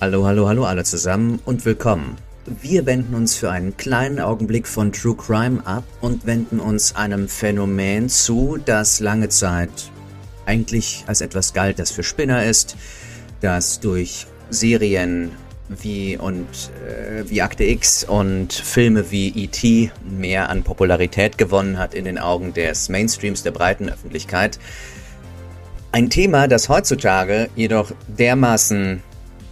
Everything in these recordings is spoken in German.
Hallo, hallo, hallo alle zusammen und willkommen. Wir wenden uns für einen kleinen Augenblick von True Crime ab und wenden uns einem Phänomen zu, das lange Zeit eigentlich als etwas galt, das für Spinner ist, das durch Serien wie und äh, wie Akte X und Filme wie E.T. mehr an Popularität gewonnen hat in den Augen des Mainstreams der breiten Öffentlichkeit. Ein Thema, das heutzutage jedoch dermaßen,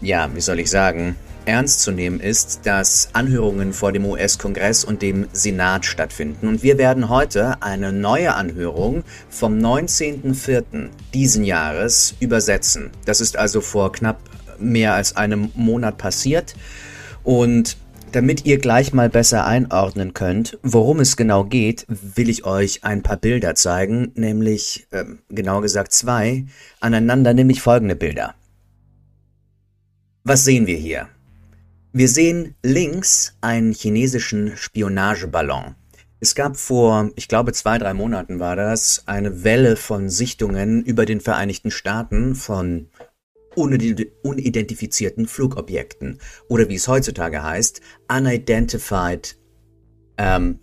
ja, wie soll ich sagen, ernst zu nehmen ist, dass Anhörungen vor dem US-Kongress und dem Senat stattfinden. Und wir werden heute eine neue Anhörung vom 19.04. diesen Jahres übersetzen. Das ist also vor knapp mehr als einem Monat passiert. Und damit ihr gleich mal besser einordnen könnt, worum es genau geht, will ich euch ein paar Bilder zeigen, nämlich äh, genau gesagt zwei, aneinander nämlich folgende Bilder. Was sehen wir hier? Wir sehen links einen chinesischen Spionageballon. Es gab vor, ich glaube, zwei, drei Monaten war das, eine Welle von Sichtungen über den Vereinigten Staaten von unidentifizierten Flugobjekten oder wie es heutzutage heißt, Unidentified ähm,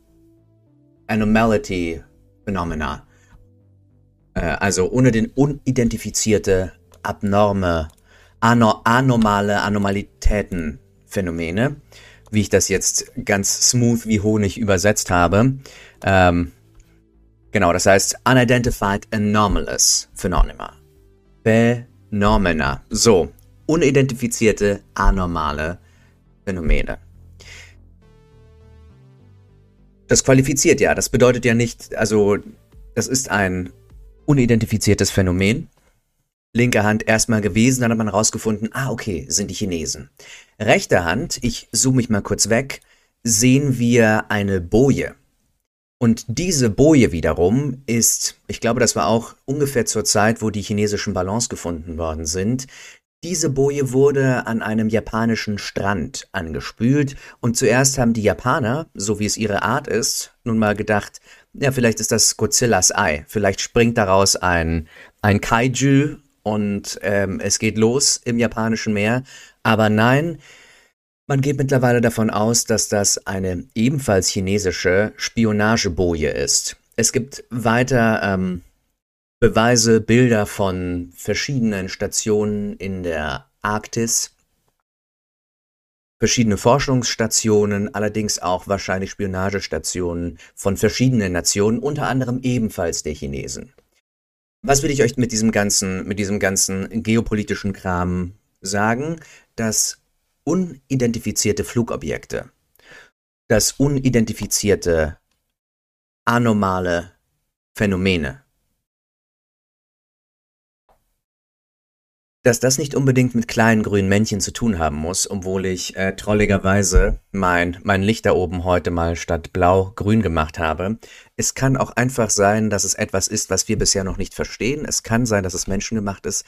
Anomality Phenomena. Äh, also unidentifizierte, abnorme, anormale Anomalitäten Phänomene, wie ich das jetzt ganz smooth wie Honig übersetzt habe. Ähm, genau, das heißt Unidentified Anomalous Phenomena. Phenomena. So, unidentifizierte anormale Phänomene. Das qualifiziert ja, das bedeutet ja nicht, also das ist ein unidentifiziertes Phänomen linke Hand erstmal gewesen, dann hat man rausgefunden, ah, okay, sind die Chinesen. Rechte Hand, ich zoome mich mal kurz weg, sehen wir eine Boje. Und diese Boje wiederum ist, ich glaube, das war auch ungefähr zur Zeit, wo die chinesischen Ballons gefunden worden sind. Diese Boje wurde an einem japanischen Strand angespült und zuerst haben die Japaner, so wie es ihre Art ist, nun mal gedacht, ja, vielleicht ist das Godzillas Ei. Vielleicht springt daraus ein, ein Kaiju und ähm, es geht los im japanischen Meer. Aber nein, man geht mittlerweile davon aus, dass das eine ebenfalls chinesische Spionageboje ist. Es gibt weiter ähm, Beweise, Bilder von verschiedenen Stationen in der Arktis, verschiedene Forschungsstationen, allerdings auch wahrscheinlich Spionagestationen von verschiedenen Nationen, unter anderem ebenfalls der Chinesen. Was will ich euch mit diesem ganzen, mit diesem ganzen geopolitischen Kram sagen? Dass unidentifizierte Flugobjekte, dass unidentifizierte anormale Phänomene dass das nicht unbedingt mit kleinen grünen Männchen zu tun haben muss, obwohl ich äh, trolligerweise mein, mein Licht da oben heute mal statt blau grün gemacht habe. Es kann auch einfach sein, dass es etwas ist, was wir bisher noch nicht verstehen. Es kann sein, dass es menschengemacht ist.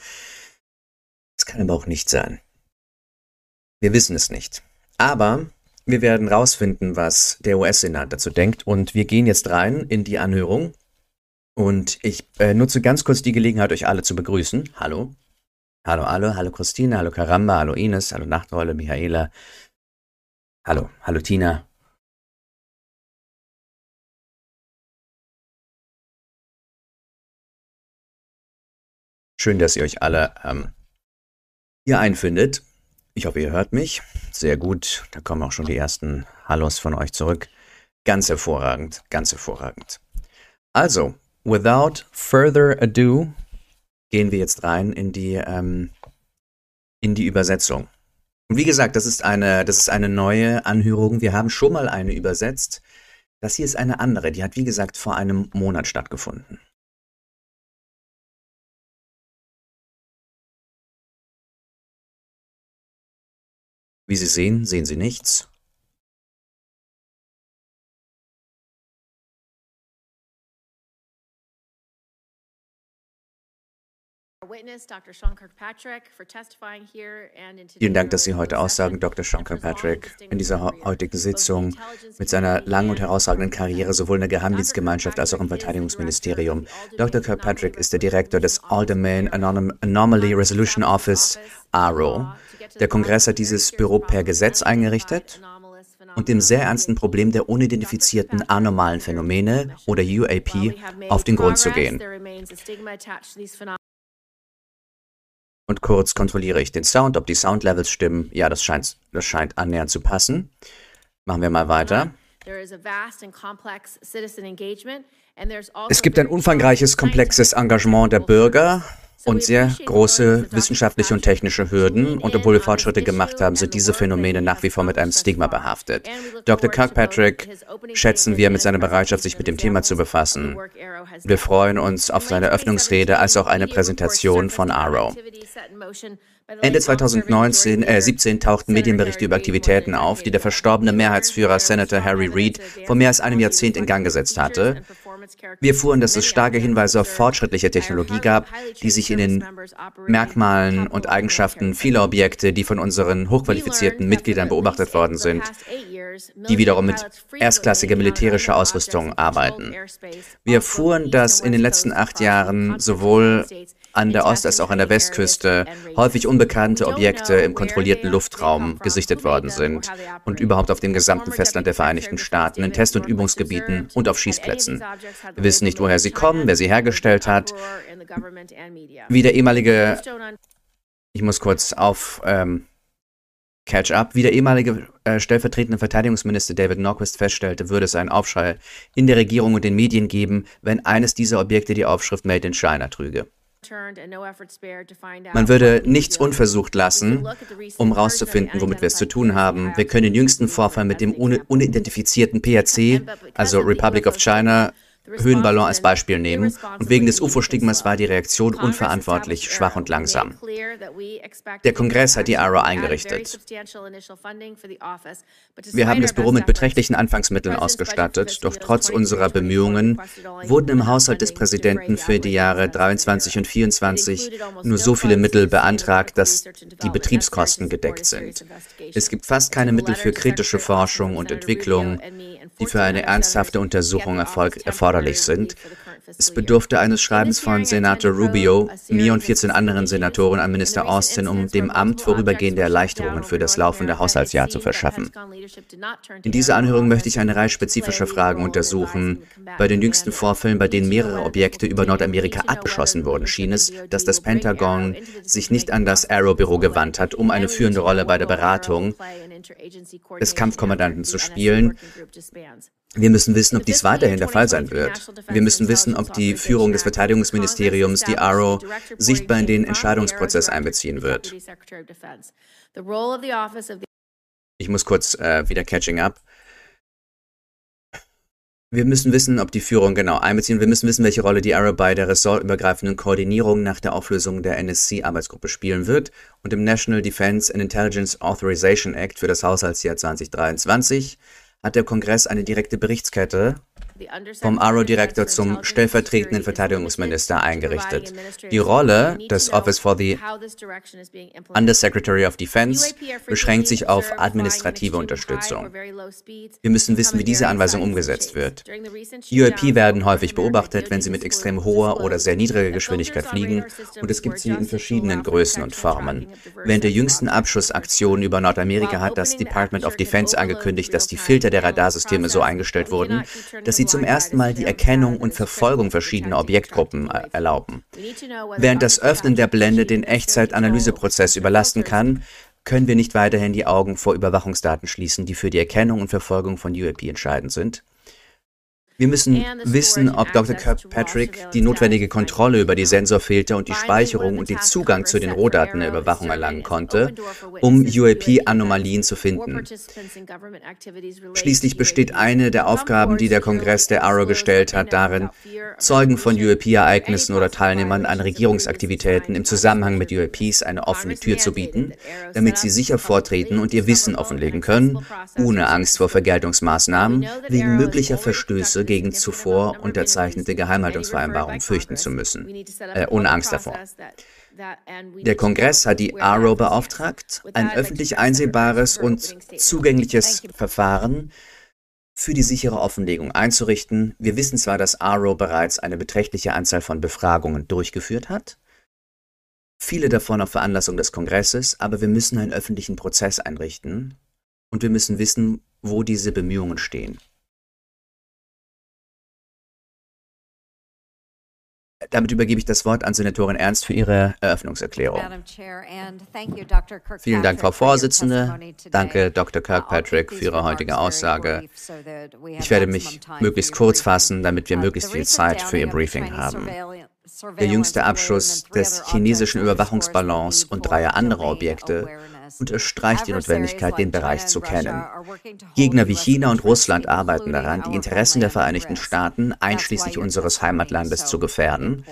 Es kann aber auch nicht sein. Wir wissen es nicht. Aber wir werden rausfinden, was der US-Senat dazu denkt. Und wir gehen jetzt rein in die Anhörung. Und ich äh, nutze ganz kurz die Gelegenheit, euch alle zu begrüßen. Hallo. Hallo alle, hallo Christine, hallo Karamba, hallo Ines, hallo Nachtrolle, Michaela. Hallo, hallo Tina. Schön, dass ihr euch alle ähm, hier einfindet. Ich hoffe, ihr hört mich. Sehr gut. Da kommen auch schon die ersten Hallos von euch zurück. Ganz hervorragend, ganz hervorragend. Also, without further ado, gehen wir jetzt rein in die, ähm, in die Übersetzung. Und wie gesagt, das ist eine, das ist eine neue Anhörung. Wir haben schon mal eine übersetzt. Das hier ist eine andere. Die hat, wie gesagt, vor einem Monat stattgefunden. Wie Sie sehen, sehen Sie nichts. Vielen Dank, dass Sie heute aussagen, Dr. Sean Kirkpatrick, in dieser heutigen Sitzung mit seiner langen und herausragenden Karriere sowohl in der Geheimdienstgemeinschaft als auch im Verteidigungsministerium. Dr. Kirkpatrick ist der Direktor des Alderman Anom Anomaly Resolution Office, ARO. Der Kongress hat dieses Büro per Gesetz eingerichtet und dem sehr ernsten Problem der unidentifizierten anormalen Phänomene oder UAP auf den Grund zu gehen. Und kurz kontrolliere ich den Sound, ob die Soundlevels stimmen. Ja, das scheint, das scheint annähernd zu passen. Machen wir mal weiter. Also es gibt ein umfangreiches, komplexes Engagement der Bürger und sehr große wissenschaftliche und technische Hürden. Und obwohl wir Fortschritte gemacht haben, sind diese Phänomene nach wie vor mit einem Stigma behaftet. Dr. Kirkpatrick schätzen wir mit seiner Bereitschaft, sich mit dem Thema zu befassen. Wir freuen uns auf seine Öffnungsrede als auch eine Präsentation von Arrow. Ende 2019, äh, 17 tauchten Medienberichte über Aktivitäten auf, die der verstorbene Mehrheitsführer Senator Harry Reid vor mehr als einem Jahrzehnt in Gang gesetzt hatte. Wir fuhren, dass es starke Hinweise auf fortschrittliche Technologie gab, die sich in den Merkmalen und Eigenschaften vieler Objekte, die von unseren hochqualifizierten Mitgliedern beobachtet worden sind, die wiederum mit erstklassiger militärischer Ausrüstung arbeiten. Wir erfuhren, dass in den letzten acht Jahren sowohl an der Ost- als auch an der Westküste häufig unbekannte Objekte im kontrollierten Luftraum gesichtet worden sind und überhaupt auf dem gesamten Festland der Vereinigten Staaten, in Test- und Übungsgebieten und auf Schießplätzen. Wir wissen nicht, woher sie kommen, wer sie hergestellt hat. Wie der ehemalige, ich muss kurz auf ähm, Catch-up, wie der ehemalige äh, stellvertretende Verteidigungsminister David Norquist feststellte, würde es einen Aufschrei in der Regierung und den Medien geben, wenn eines dieser Objekte die Aufschrift Made in China trüge. Man würde nichts unversucht lassen, um herauszufinden, womit wir es zu tun haben. Wir können den jüngsten Vorfall mit dem unidentifizierten PRC, also Republic of China, Höhenballon als Beispiel nehmen und wegen des UFO-Stigmas war die Reaktion unverantwortlich, schwach und langsam. Der Kongress hat die ARROW eingerichtet. Wir haben das Büro mit beträchtlichen Anfangsmitteln ausgestattet, doch trotz unserer Bemühungen wurden im Haushalt des Präsidenten für die Jahre 23 und 24 nur so viele Mittel beantragt, dass die Betriebskosten gedeckt sind. Es gibt fast keine Mittel für kritische Forschung und Entwicklung, die für eine ernsthafte Untersuchung erforderlich sind. Es bedurfte eines Schreibens von Senator Rubio, mir und 14 anderen Senatoren an Minister Austin, um dem Amt vorübergehende Erleichterungen für das laufende Haushaltsjahr zu verschaffen. In dieser Anhörung möchte ich eine Reihe spezifischer Fragen untersuchen. Bei den jüngsten Vorfällen, bei denen mehrere Objekte über Nordamerika abgeschossen wurden, schien es, dass das Pentagon sich nicht an das Arrow-Büro gewandt hat, um eine führende Rolle bei der Beratung des Kampfkommandanten zu spielen. Wir müssen wissen, ob dies weiterhin der Fall sein wird. Wir müssen wissen, ob die Führung des Verteidigungsministeriums die ARROW sichtbar in den Entscheidungsprozess einbeziehen wird. Ich muss kurz äh, wieder catching up. Wir müssen wissen, ob die Führung genau einbeziehen. Wir müssen wissen, welche Rolle die ARROW bei der ressortübergreifenden Koordinierung nach der Auflösung der NSC-Arbeitsgruppe spielen wird und im National Defense and Intelligence Authorization Act für das Haushaltsjahr 2023 hat der Kongress eine direkte Berichtskette vom ARO-Direktor zum stellvertretenden Verteidigungsminister eingerichtet. Die Rolle des Office for the Undersecretary of Defense beschränkt sich auf administrative Unterstützung. Wir müssen wissen, wie diese Anweisung umgesetzt wird. UAP werden häufig beobachtet, wenn sie mit extrem hoher oder sehr niedriger Geschwindigkeit fliegen und es gibt sie in verschiedenen Größen und Formen. Während der jüngsten Abschussaktionen über Nordamerika hat das Department of Defense angekündigt, dass die Filter der Radarsysteme so eingestellt wurden, dass sie zum ersten Mal die Erkennung und Verfolgung verschiedener Objektgruppen äh, erlauben. Während das Öffnen der Blende den Echtzeitanalyseprozess überlasten kann, können wir nicht weiterhin die Augen vor Überwachungsdaten schließen, die für die Erkennung und Verfolgung von UAP entscheidend sind. Wir müssen wissen, ob Dr. Kirkpatrick die notwendige Kontrolle über die Sensorfilter und die Speicherung und den Zugang zu den Rohdaten der Überwachung erlangen konnte, um UAP-Anomalien zu finden. Schließlich besteht eine der Aufgaben, die der Kongress der Arrow gestellt hat, darin, Zeugen von UAP-Ereignissen oder Teilnehmern an Regierungsaktivitäten im Zusammenhang mit UAPs eine offene Tür zu bieten, damit sie sicher vortreten und ihr Wissen offenlegen können, ohne Angst vor Vergeltungsmaßnahmen wegen möglicher Verstöße gegen zuvor unterzeichnete Geheimhaltungsvereinbarungen fürchten zu müssen, äh, ohne Angst davor. Der Kongress hat die ARO beauftragt, ein öffentlich einsehbares und zugängliches Verfahren für die sichere Offenlegung einzurichten. Wir wissen zwar, dass ARO bereits eine beträchtliche Anzahl von Befragungen durchgeführt hat, viele davon auf Veranlassung des Kongresses, aber wir müssen einen öffentlichen Prozess einrichten und wir müssen wissen, wo diese Bemühungen stehen. Damit übergebe ich das Wort an Senatorin Ernst für ihre Eröffnungserklärung. Vielen Dank, Frau Vorsitzende. Danke, Dr. Kirkpatrick, für Ihre heutige Aussage. Ich werde mich möglichst kurz fassen, damit wir möglichst viel Zeit für Ihr Briefing haben. Der jüngste Abschuss des chinesischen Überwachungsballons und dreier anderer Objekte unterstreicht die Notwendigkeit, den Bereich zu kennen. Gegner wie China und Russland arbeiten daran, die Interessen der Vereinigten Staaten, einschließlich unseres Heimatlandes, zu gefährden.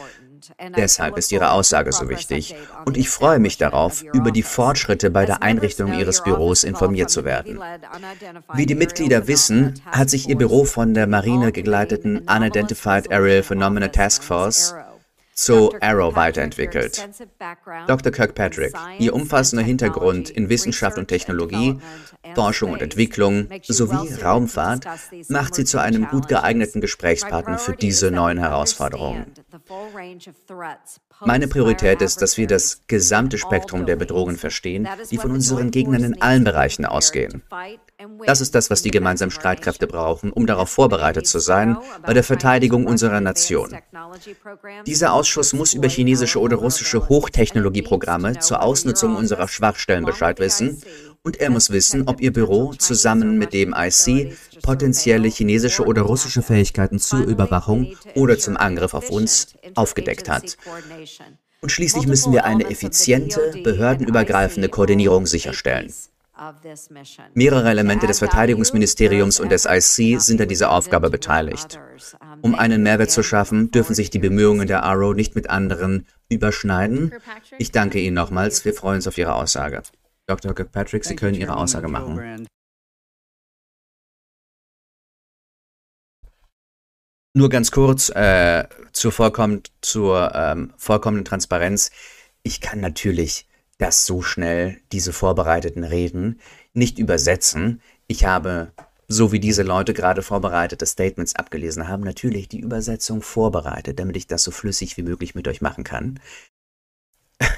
Deshalb ist Ihre Aussage so wichtig und ich freue mich darauf, über die Fortschritte bei der Einrichtung Ihres Büros informiert zu werden. Wie die Mitglieder wissen, hat sich Ihr Büro von der Marine gegleiteten Unidentified Aerial Phenomena Task Force zu Arrow weiterentwickelt. Dr. Kirkpatrick, Ihr umfassender Hintergrund in Wissenschaft und Technologie, Forschung und Entwicklung sowie Raumfahrt macht Sie zu einem gut geeigneten Gesprächspartner für diese neuen Herausforderungen. Meine Priorität ist, dass wir das gesamte Spektrum der Bedrohungen verstehen, die von unseren Gegnern in allen Bereichen ausgehen. Das ist das, was die gemeinsamen Streitkräfte brauchen, um darauf vorbereitet zu sein bei der Verteidigung unserer Nation. Dieser Ausschuss muss über chinesische oder russische Hochtechnologieprogramme zur Ausnutzung unserer Schwachstellen Bescheid wissen und er muss wissen, ob Ihr Büro zusammen mit dem IC potenzielle chinesische oder russische Fähigkeiten zur Überwachung oder zum Angriff auf uns aufgedeckt hat. Und schließlich müssen wir eine effiziente, behördenübergreifende Koordinierung sicherstellen. Mehrere Elemente des Verteidigungsministeriums und des IC sind an dieser Aufgabe beteiligt. Um einen Mehrwert zu schaffen, dürfen sich die Bemühungen der ARO nicht mit anderen überschneiden. Ich danke Ihnen nochmals. Wir freuen uns auf Ihre Aussage. Dr. Kirkpatrick, Sie können Ihre Aussage machen. Nur ganz kurz äh, zur, vollkommen, zur ähm, vollkommenen Transparenz. Ich kann natürlich das so schnell, diese vorbereiteten Reden, nicht übersetzen. Ich habe, so wie diese Leute gerade vorbereitete Statements abgelesen haben, natürlich die Übersetzung vorbereitet, damit ich das so flüssig wie möglich mit euch machen kann.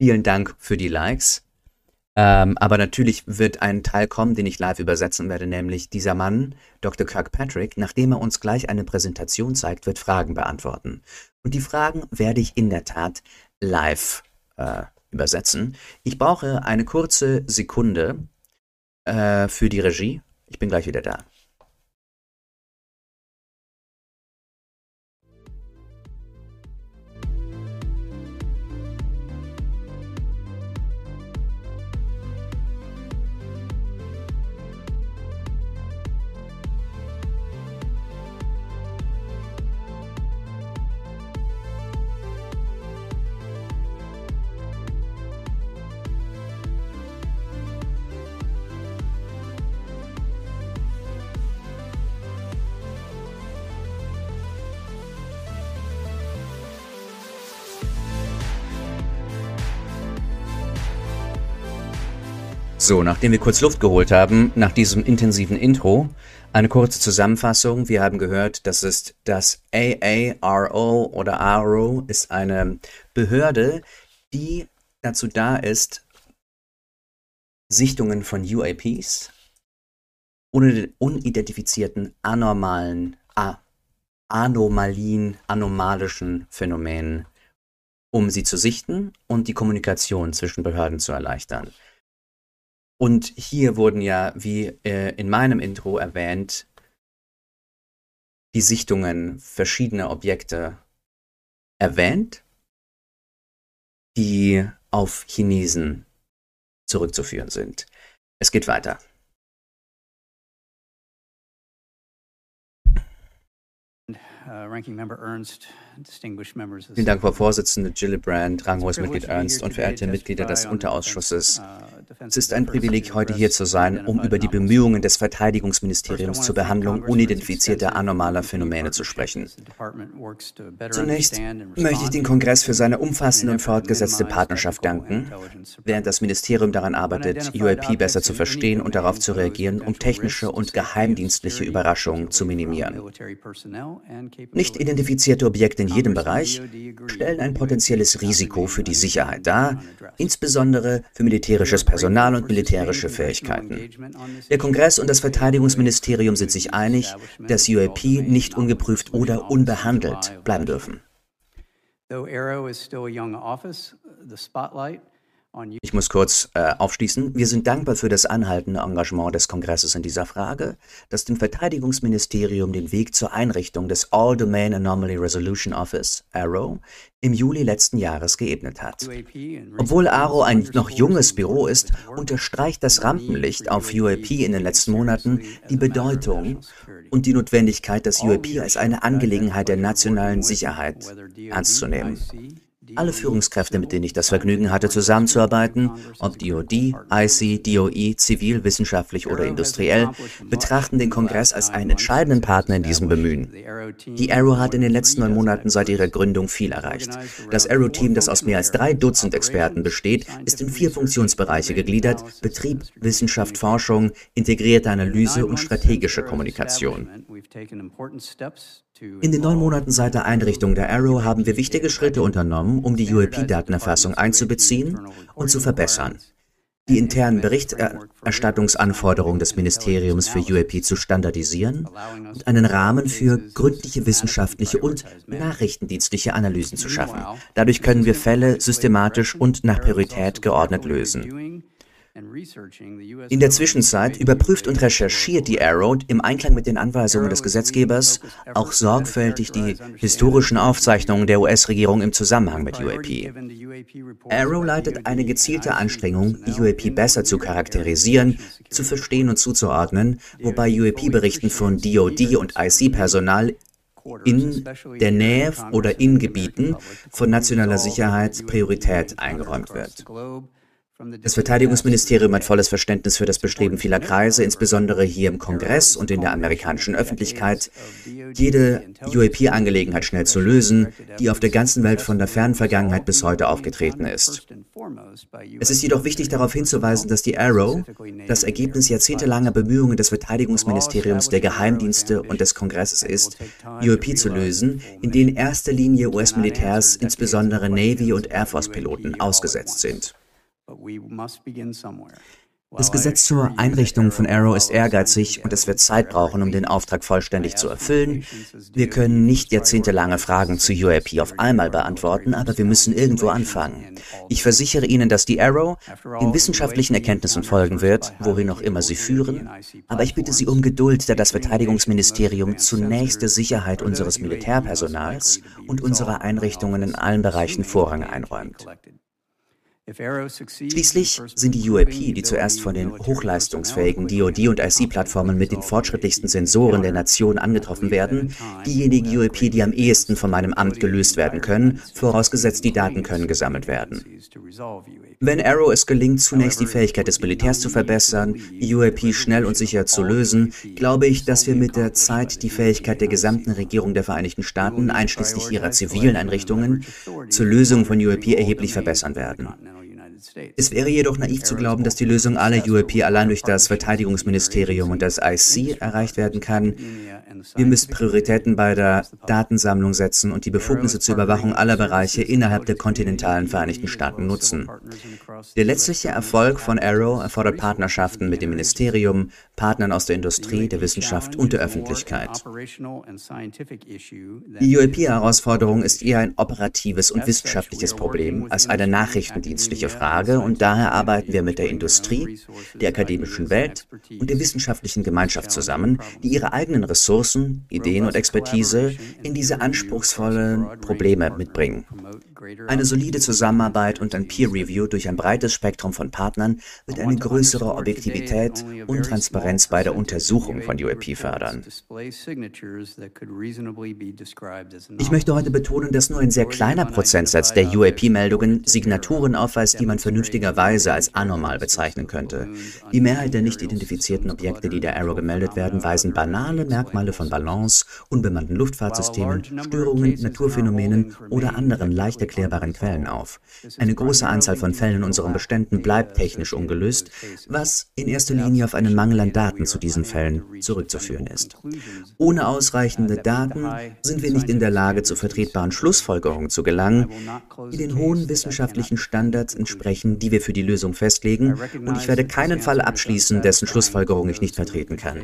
Vielen Dank für die Likes. Ähm, aber natürlich wird ein Teil kommen, den ich live übersetzen werde, nämlich dieser Mann, Dr. Kirkpatrick, nachdem er uns gleich eine Präsentation zeigt, wird Fragen beantworten. Und die Fragen werde ich in der Tat live äh, übersetzen. Ich brauche eine kurze Sekunde äh, für die Regie. Ich bin gleich wieder da. So, nachdem wir kurz Luft geholt haben, nach diesem intensiven Intro, eine kurze Zusammenfassung. Wir haben gehört, das ist das AARO oder ARO ist eine Behörde, die dazu da ist, Sichtungen von UAPs, unidentifizierten, anormalen, Anomalien, anomalischen Phänomenen, um sie zu sichten und die Kommunikation zwischen Behörden zu erleichtern. Und hier wurden ja, wie äh, in meinem Intro erwähnt, die Sichtungen verschiedener Objekte erwähnt, die auf Chinesen zurückzuführen sind. Es geht weiter. Uh, Vielen Dank, Frau Vorsitzende Gillibrand, ranghohes Mitglied Ernst und verehrte Mitglieder des Unterausschusses. Es ist ein Privileg, heute hier zu sein, um über die Bemühungen des Verteidigungsministeriums zur Behandlung unidentifizierter anormaler Phänomene zu sprechen. Zunächst möchte ich den Kongress für seine umfassende und fortgesetzte Partnerschaft danken, während das Ministerium daran arbeitet, UAP besser zu verstehen und darauf zu reagieren, um technische und geheimdienstliche Überraschungen zu minimieren. Nicht identifizierte Objekte in jedem Bereich stellen ein potenzielles Risiko für die Sicherheit dar, insbesondere für militärisches Personal und militärische Fähigkeiten. Der Kongress und das Verteidigungsministerium sind sich einig, dass UAP nicht ungeprüft oder unbehandelt bleiben dürfen. Ich muss kurz äh, aufschließen. Wir sind dankbar für das anhaltende Engagement des Kongresses in dieser Frage, das dem Verteidigungsministerium den Weg zur Einrichtung des All-Domain Anomaly Resolution Office, ARROW, im Juli letzten Jahres geebnet hat. Obwohl ARROW ein noch junges Büro ist, unterstreicht das Rampenlicht auf UAP in den letzten Monaten die Bedeutung und die Notwendigkeit, das UAP als eine Angelegenheit der nationalen Sicherheit ernst zu nehmen. Alle Führungskräfte, mit denen ich das Vergnügen hatte, zusammenzuarbeiten, ob DOD, IC, DOE, zivil, wissenschaftlich oder industriell, betrachten den Kongress als einen entscheidenden Partner in diesem Bemühen. Die Arrow hat in den letzten neun Monaten seit ihrer Gründung viel erreicht. Das Arrow-Team, das aus mehr als drei Dutzend Experten besteht, ist in vier Funktionsbereiche gegliedert, Betrieb, Wissenschaft, Forschung, integrierte Analyse und strategische Kommunikation. In den neun Monaten seit der Einrichtung der Arrow haben wir wichtige Schritte unternommen, um die UAP-Datenerfassung einzubeziehen und zu verbessern, die internen Berichterstattungsanforderungen des Ministeriums für UAP zu standardisieren und einen Rahmen für gründliche wissenschaftliche und nachrichtendienstliche Analysen zu schaffen. Dadurch können wir Fälle systematisch und nach Priorität geordnet lösen. In der Zwischenzeit überprüft und recherchiert die Arrow im Einklang mit den Anweisungen des Gesetzgebers auch sorgfältig die historischen Aufzeichnungen der US-Regierung im Zusammenhang mit UAP. Arrow leitet eine gezielte Anstrengung, UAP besser zu charakterisieren, zu verstehen und zuzuordnen, wobei UAP-Berichten von DoD und IC-Personal in der Nähe oder in Gebieten von nationaler Sicherheit Priorität eingeräumt wird. Das Verteidigungsministerium hat volles Verständnis für das Bestreben vieler Kreise, insbesondere hier im Kongress und in der amerikanischen Öffentlichkeit, jede UAP-Angelegenheit schnell zu lösen, die auf der ganzen Welt von der fernen Vergangenheit bis heute aufgetreten ist. Es ist jedoch wichtig darauf hinzuweisen, dass die Arrow das Ergebnis jahrzehntelanger Bemühungen des Verteidigungsministeriums, der Geheimdienste und des Kongresses ist, UAP zu lösen, in denen erster Linie US-Militärs, insbesondere Navy- und Air Force-Piloten, ausgesetzt sind. Das Gesetz zur Einrichtung von Arrow ist ehrgeizig und es wird Zeit brauchen, um den Auftrag vollständig zu erfüllen. Wir können nicht jahrzehntelange Fragen zu UAP auf einmal beantworten, aber wir müssen irgendwo anfangen. Ich versichere Ihnen, dass die Arrow den wissenschaftlichen Erkenntnissen folgen wird, wohin auch immer sie führen, aber ich bitte Sie um Geduld, da das Verteidigungsministerium zunächst der Sicherheit unseres Militärpersonals und unserer Einrichtungen in allen Bereichen Vorrang einräumt. Schließlich sind die UAP, die zuerst von den hochleistungsfähigen DoD und IC-Plattformen mit den fortschrittlichsten Sensoren der Nation angetroffen werden, diejenigen UAP, die am ehesten von meinem Amt gelöst werden können, vorausgesetzt die Daten können gesammelt werden. Wenn Arrow es gelingt, zunächst die Fähigkeit des Militärs zu verbessern, UAP schnell und sicher zu lösen, glaube ich, dass wir mit der Zeit die Fähigkeit der gesamten Regierung der Vereinigten Staaten, einschließlich ihrer zivilen Einrichtungen, zur Lösung von UAP erheblich verbessern werden. Es wäre jedoch naiv zu glauben, dass die Lösung aller UAP allein durch das Verteidigungsministerium und das IC erreicht werden kann. Wir müssen Prioritäten bei der Datensammlung setzen und die Befugnisse zur Überwachung aller Bereiche innerhalb der kontinentalen Vereinigten Staaten nutzen. Der letztliche Erfolg von Arrow erfordert Partnerschaften mit dem Ministerium, Partnern aus der Industrie, der Wissenschaft und der Öffentlichkeit. Die UAP-Herausforderung ist eher ein operatives und wissenschaftliches Problem als eine nachrichtendienstliche Frage. Frage und daher arbeiten wir mit der Industrie, der akademischen Welt und der wissenschaftlichen Gemeinschaft zusammen, die ihre eigenen Ressourcen, Ideen und Expertise in diese anspruchsvollen Probleme mitbringen. Eine solide Zusammenarbeit und ein Peer Review durch ein breites Spektrum von Partnern wird eine größere Objektivität und Transparenz bei der Untersuchung von UAP fördern. Ich möchte heute betonen, dass nur ein sehr kleiner Prozentsatz der UAP-Meldungen Signaturen aufweist, die man vernünftigerweise als anormal bezeichnen könnte. Die Mehrheit der nicht identifizierten Objekte, die der Arrow gemeldet werden, weisen banale Merkmale von Balance, unbemannten Luftfahrtsystemen, Störungen, Naturphänomenen oder anderen leicht erklärbaren Quellen auf. Eine große Anzahl von Fällen in unseren Beständen bleibt technisch ungelöst, was in erster Linie auf einen Mangel an Daten zu diesen Fällen zurückzuführen ist. Ohne ausreichende Daten sind wir nicht in der Lage, zu vertretbaren Schlussfolgerungen zu gelangen, die den hohen wissenschaftlichen Standards entsprechen, die wir für die Lösung festlegen, und ich werde keinen Fall abschließen, dessen Schlussfolgerung ich nicht vertreten kann.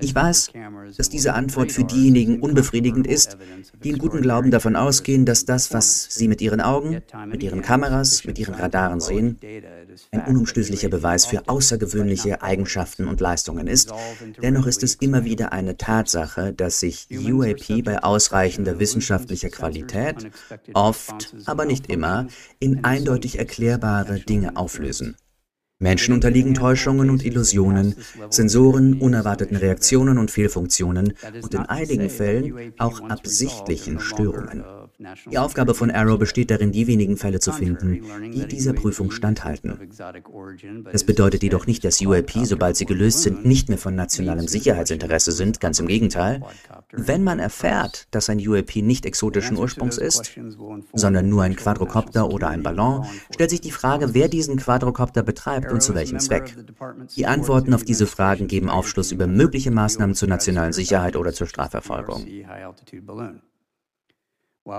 Ich weiß, dass diese Antwort für diejenigen unbefriedigend ist, die in gutem Glauben davon ausgehen, dass das, was sie mit ihren Augen, mit ihren Kameras, mit ihren Radaren sehen, ein unumstößlicher Beweis für außergewöhnliche Eigenschaften und Leistungen ist. Dennoch ist es immer wieder eine Tatsache, dass sich UAP bei ausreichender wissenschaftlicher Qualität oft, aber nicht immer, in eindeutig erklärbare Dinge auflösen. Menschen unterliegen Täuschungen und Illusionen, Sensoren, unerwarteten Reaktionen und Fehlfunktionen und in einigen Fällen auch absichtlichen Störungen. Die Aufgabe von Arrow besteht darin, die wenigen Fälle zu finden, die dieser Prüfung standhalten. Das bedeutet jedoch nicht, dass UAP, sobald sie gelöst sind, nicht mehr von nationalem Sicherheitsinteresse sind, ganz im Gegenteil. Wenn man erfährt, dass ein UAP nicht exotischen Ursprungs ist, sondern nur ein Quadrocopter oder ein Ballon, stellt sich die Frage, wer diesen Quadrocopter betreibt und zu welchem Zweck. Die Antworten auf diese Fragen geben Aufschluss über mögliche Maßnahmen zur nationalen Sicherheit oder zur Strafverfolgung.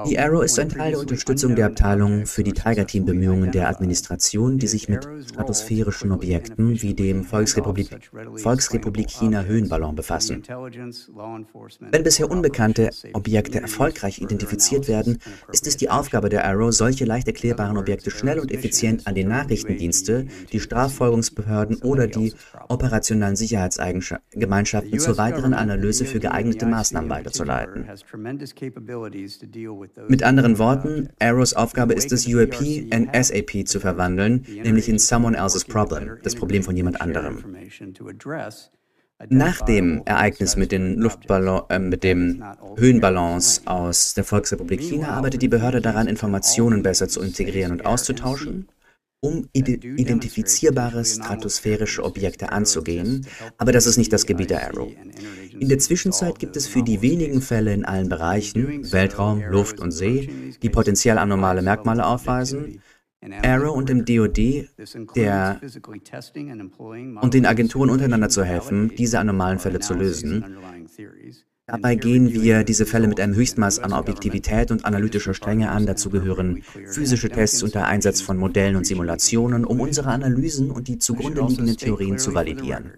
Die Arrow ist ein Teil der Unterstützung der Abteilung für die Tiger Team Bemühungen der Administration, die sich mit stratosphärischen Objekten wie dem Volksrepublik, Volksrepublik China Höhenballon befassen. Wenn bisher unbekannte Objekte erfolgreich identifiziert werden, ist es die Aufgabe der Arrow, solche leicht erklärbaren Objekte schnell und effizient an die Nachrichtendienste, die Straffolgungsbehörden oder die operationalen Sicherheitsgemeinschaften zur weiteren Analyse für geeignete Maßnahmen weiterzuleiten. Mit anderen Worten, Arrows Aufgabe ist es, UAP in SAP zu verwandeln, nämlich in Someone Else's Problem, das Problem von jemand anderem. Nach dem Ereignis mit, den Luftballon, äh, mit dem Höhenballons aus der Volksrepublik China arbeitet die Behörde daran, Informationen besser zu integrieren und auszutauschen um identifizierbare stratosphärische Objekte anzugehen, aber das ist nicht das Gebiet der Arrow. In der Zwischenzeit gibt es für die wenigen Fälle in allen Bereichen, Weltraum, Luft und See, die potenziell anormale Merkmale aufweisen, Arrow und dem DoD der und den Agenturen untereinander zu helfen, diese anomalen Fälle zu lösen. Dabei gehen wir diese Fälle mit einem Höchstmaß an Objektivität und analytischer Strenge an. Dazu gehören physische Tests unter Einsatz von Modellen und Simulationen, um unsere Analysen und die zugrunde liegenden Theorien zu validieren.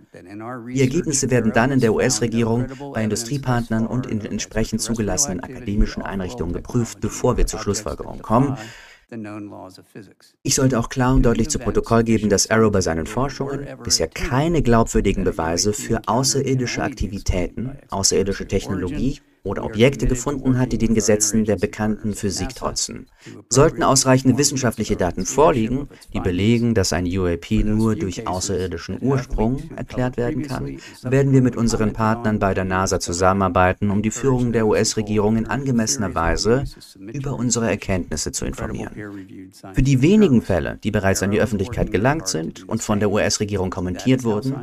Die Ergebnisse werden dann in der US-Regierung, bei Industriepartnern und in entsprechend zugelassenen akademischen Einrichtungen geprüft, bevor wir zur Schlussfolgerung kommen, ich sollte auch klar und deutlich zu Protokoll geben, dass Arrow bei seinen Forschungen bisher keine glaubwürdigen Beweise für außerirdische Aktivitäten, außerirdische Technologie oder Objekte gefunden hat, die den Gesetzen der bekannten Physik trotzen. Sollten ausreichende wissenschaftliche Daten vorliegen, die belegen, dass ein UAP nur durch außerirdischen Ursprung erklärt werden kann, werden wir mit unseren Partnern bei der NASA zusammenarbeiten, um die Führung der US-Regierung in angemessener Weise über unsere Erkenntnisse zu informieren. Für die wenigen Fälle, die bereits an die Öffentlichkeit gelangt sind und von der US-Regierung kommentiert wurden,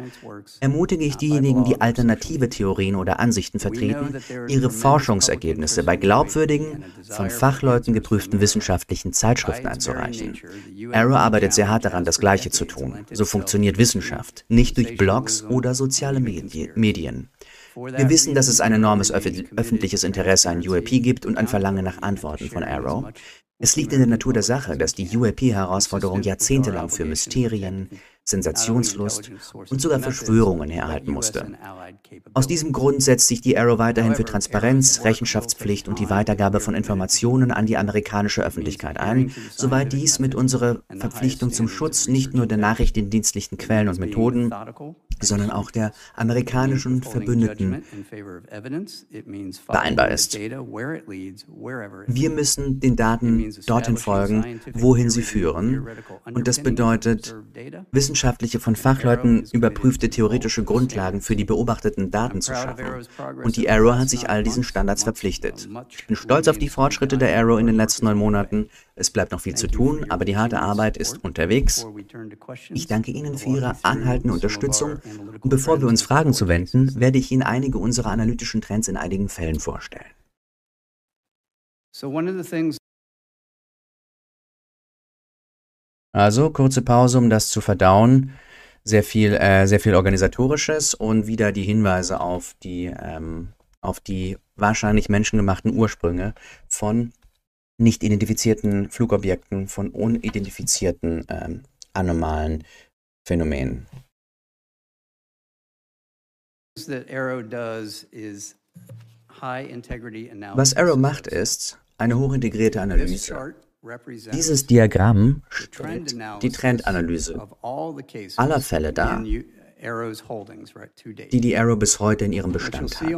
ermutige ich diejenigen, die alternative Theorien oder Ansichten vertreten, ihre Forschungsergebnisse bei glaubwürdigen, von Fachleuten geprüften wissenschaftlichen Zeitschriften einzureichen. Arrow arbeitet sehr hart daran, das Gleiche zu tun. So funktioniert Wissenschaft, nicht durch Blogs oder soziale Medien. Wir wissen, dass es ein enormes öffentliches Interesse an UAP gibt und ein Verlangen nach Antworten von Arrow. Es liegt in der Natur der Sache, dass die UAP-Herausforderung jahrzehntelang für Mysterien, Sensationslust und sogar Verschwörungen herhalten musste. Aus diesem Grund setzt sich die Arrow weiterhin für Transparenz, Rechenschaftspflicht und die Weitergabe von Informationen an die amerikanische Öffentlichkeit ein, soweit dies mit unserer Verpflichtung zum Schutz nicht nur der nachrichtendienstlichen Quellen und Methoden, sondern auch der amerikanischen Verbündeten vereinbar ist. Wir müssen den Daten dorthin folgen, wohin sie führen. Und das bedeutet, wissenschaftliche von Fachleuten überprüfte theoretische Grundlagen für die beobachteten Daten zu schaffen. Und die Arrow hat sich all diesen Standards verpflichtet. Ich bin stolz auf die Fortschritte der Arrow in den letzten neun Monaten. Es bleibt noch viel zu tun, aber die harte Arbeit ist unterwegs. Ich danke Ihnen für Ihre anhaltende Unterstützung und bevor wir uns Fragen zuwenden, werde ich Ihnen einige unserer analytischen Trends in einigen Fällen vorstellen. Also kurze Pause, um das zu verdauen. Sehr viel, äh, sehr viel organisatorisches und wieder die Hinweise auf die, ähm, auf die wahrscheinlich menschengemachten Ursprünge von nicht identifizierten Flugobjekten, von unidentifizierten ähm, anomalen Phänomenen. Was Arrow macht, ist eine hochintegrierte Analyse. Dieses Diagramm stellt die Trendanalyse aller Fälle dar, die die Arrow bis heute in ihrem Bestand hat.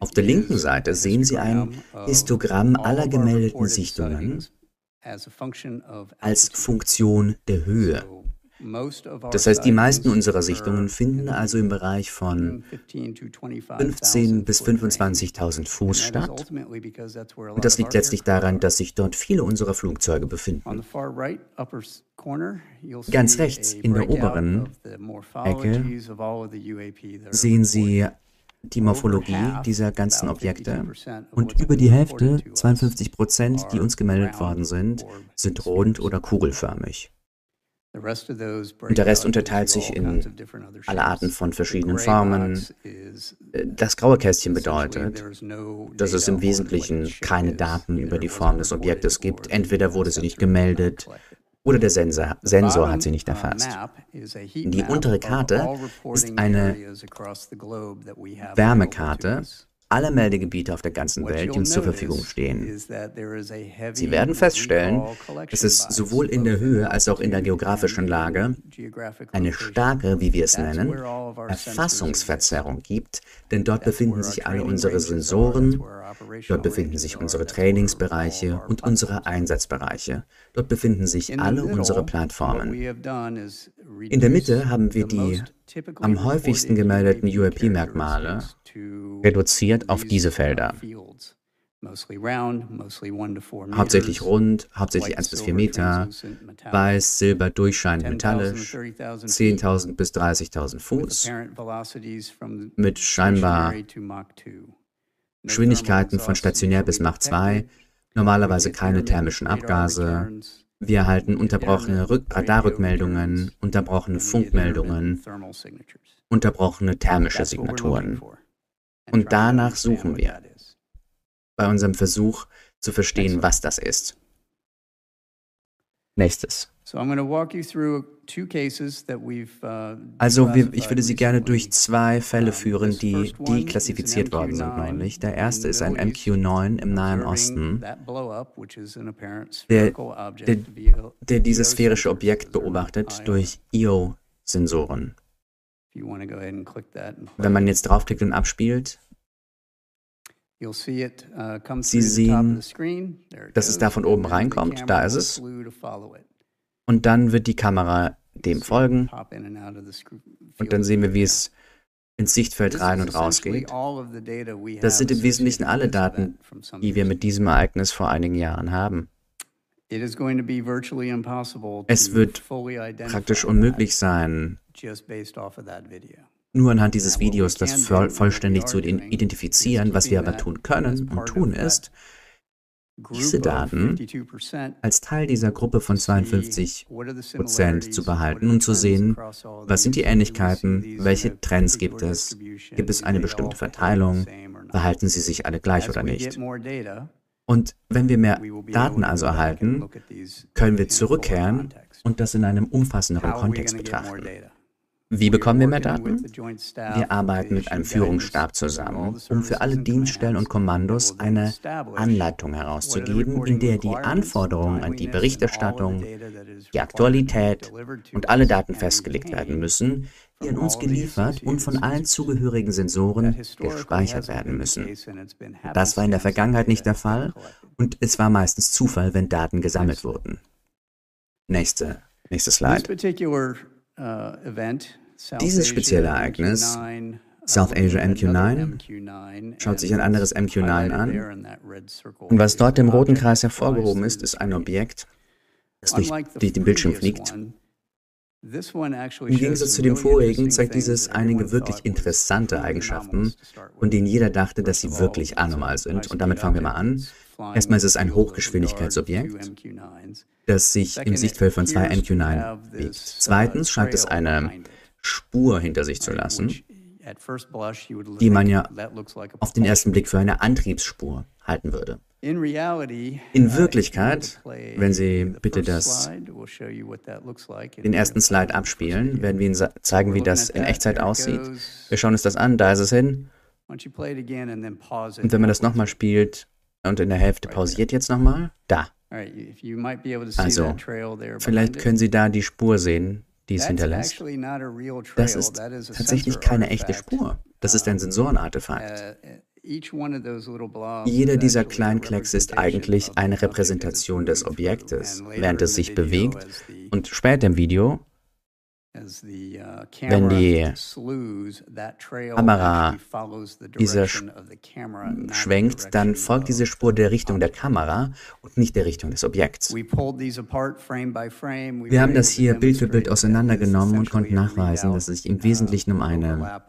Auf der linken Seite sehen Sie ein Histogramm aller gemeldeten Sichtungen als Funktion der Höhe. Das heißt, die meisten unserer Sichtungen finden also im Bereich von 15.000 bis 25.000 Fuß statt. Und das liegt letztlich daran, dass sich dort viele unserer Flugzeuge befinden. Ganz rechts in der oberen Ecke sehen Sie die Morphologie dieser ganzen Objekte und über die Hälfte, 52 Prozent, die uns gemeldet worden sind, sind rund oder kugelförmig. Und der Rest unterteilt sich in alle Arten von verschiedenen Formen. Äh, das graue Kästchen bedeutet, dass es im Wesentlichen keine Daten über die Form des Objektes gibt. Entweder wurde sie nicht gemeldet oder der Sensor, Sensor hat sie nicht erfasst. Die untere Karte ist eine Wärmekarte aller Meldegebiete auf der ganzen Welt, die uns zur Verfügung stehen. Sie werden feststellen, dass es sowohl in der Höhe als auch in der geografischen Lage eine starke, wie wir es nennen, Erfassungsverzerrung gibt, denn dort befinden sich alle unsere Sensoren, dort befinden sich unsere Trainingsbereiche und unsere Einsatzbereiche, dort befinden sich alle unsere Plattformen. In der Mitte haben wir die am häufigsten gemeldeten UAP-Merkmale reduziert auf diese Felder. Hauptsächlich rund, hauptsächlich 1 bis 4 Meter, weiß, silber, durchscheinend metallisch, 10.000 bis 30.000 Fuß, mit scheinbar Geschwindigkeiten von stationär bis Mach 2, normalerweise keine thermischen Abgase, wir erhalten unterbrochene Radarrückmeldungen, unterbrochene Funkmeldungen, unterbrochene thermische Signaturen. Und danach suchen wir. Bei unserem Versuch zu verstehen, was das ist. Nächstes. Uh, also ich uh, würde Sie gerne durch zwei Fälle führen, die deklassifiziert worden sind neulich. Der erste ist ein MQ-9 im Nahen Osten, der, der, der dieses sphärische Objekt beobachtet durch IO-Sensoren. Wenn man jetzt draufklickt und abspielt, uh, Sie sehen, dass es da von oben reinkommt. Da ist es. Und dann wird die Kamera dem folgen. Und dann sehen wir, wie es ins Sichtfeld rein und raus geht. Das sind im Wesentlichen alle Daten, die wir mit diesem Ereignis vor einigen Jahren haben. Es wird praktisch unmöglich sein, nur anhand dieses Videos das voll, vollständig zu identifizieren. Was wir aber tun können und tun ist, diese Daten als Teil dieser Gruppe von 52 Prozent zu behalten und zu sehen, was sind die Ähnlichkeiten, welche Trends gibt es, gibt es eine bestimmte Verteilung, verhalten sie sich alle gleich oder nicht. Und wenn wir mehr Daten also erhalten, können wir zurückkehren und das in einem umfassenderen Kontext betrachten. Wie bekommen wir mehr Daten? Wir arbeiten mit einem Führungsstab zusammen, um für alle Dienststellen und Kommandos eine Anleitung herauszugeben, in der die Anforderungen an die Berichterstattung, die Aktualität und alle Daten festgelegt werden müssen, die an uns geliefert und von allen zugehörigen Sensoren gespeichert werden müssen. Das war in der Vergangenheit nicht der Fall und es war meistens Zufall, wenn Daten gesammelt wurden. Nächste, nächste Slide. Dieses spezielle Ereignis, South Asia MQ9, schaut sich ein anderes MQ9 an. Und was dort im roten Kreis hervorgehoben ist, ist ein Objekt, das durch, durch den Bildschirm fliegt. Im Gegensatz zu dem vorigen zeigt dieses einige wirklich interessante Eigenschaften, von denen jeder dachte, dass sie wirklich anormal sind. Und damit fangen wir mal an. Erstmal ist es ein Hochgeschwindigkeitsobjekt, das sich im Sichtfeld von zwei MQ9 bewegt. Zweitens scheint es eine Spur hinter sich zu lassen, die man ja auf den ersten Blick für eine Antriebsspur halten würde. In Wirklichkeit, wenn Sie bitte das, den ersten Slide abspielen, werden wir Ihnen zeigen, wie das in Echtzeit aussieht. Wir schauen uns das an, da ist es hin. Und wenn man das nochmal spielt und in der Hälfte pausiert jetzt nochmal, da. Also, vielleicht können Sie da die Spur sehen, die es hinterlässt. Das ist tatsächlich keine echte Spur. Das ist ein Sensorenartefakt. Uh, Jeder dieser kleinen Klecks ist eigentlich eine Repräsentation des Objektes, während es sich bewegt. Und später im Video wenn die Kamera dieser schwenkt, dann folgt diese Spur der Richtung der Kamera und nicht der Richtung des Objekts. Wir haben das hier Bild für Bild auseinandergenommen und konnten nachweisen, dass es sich im uh, Wesentlichen um eine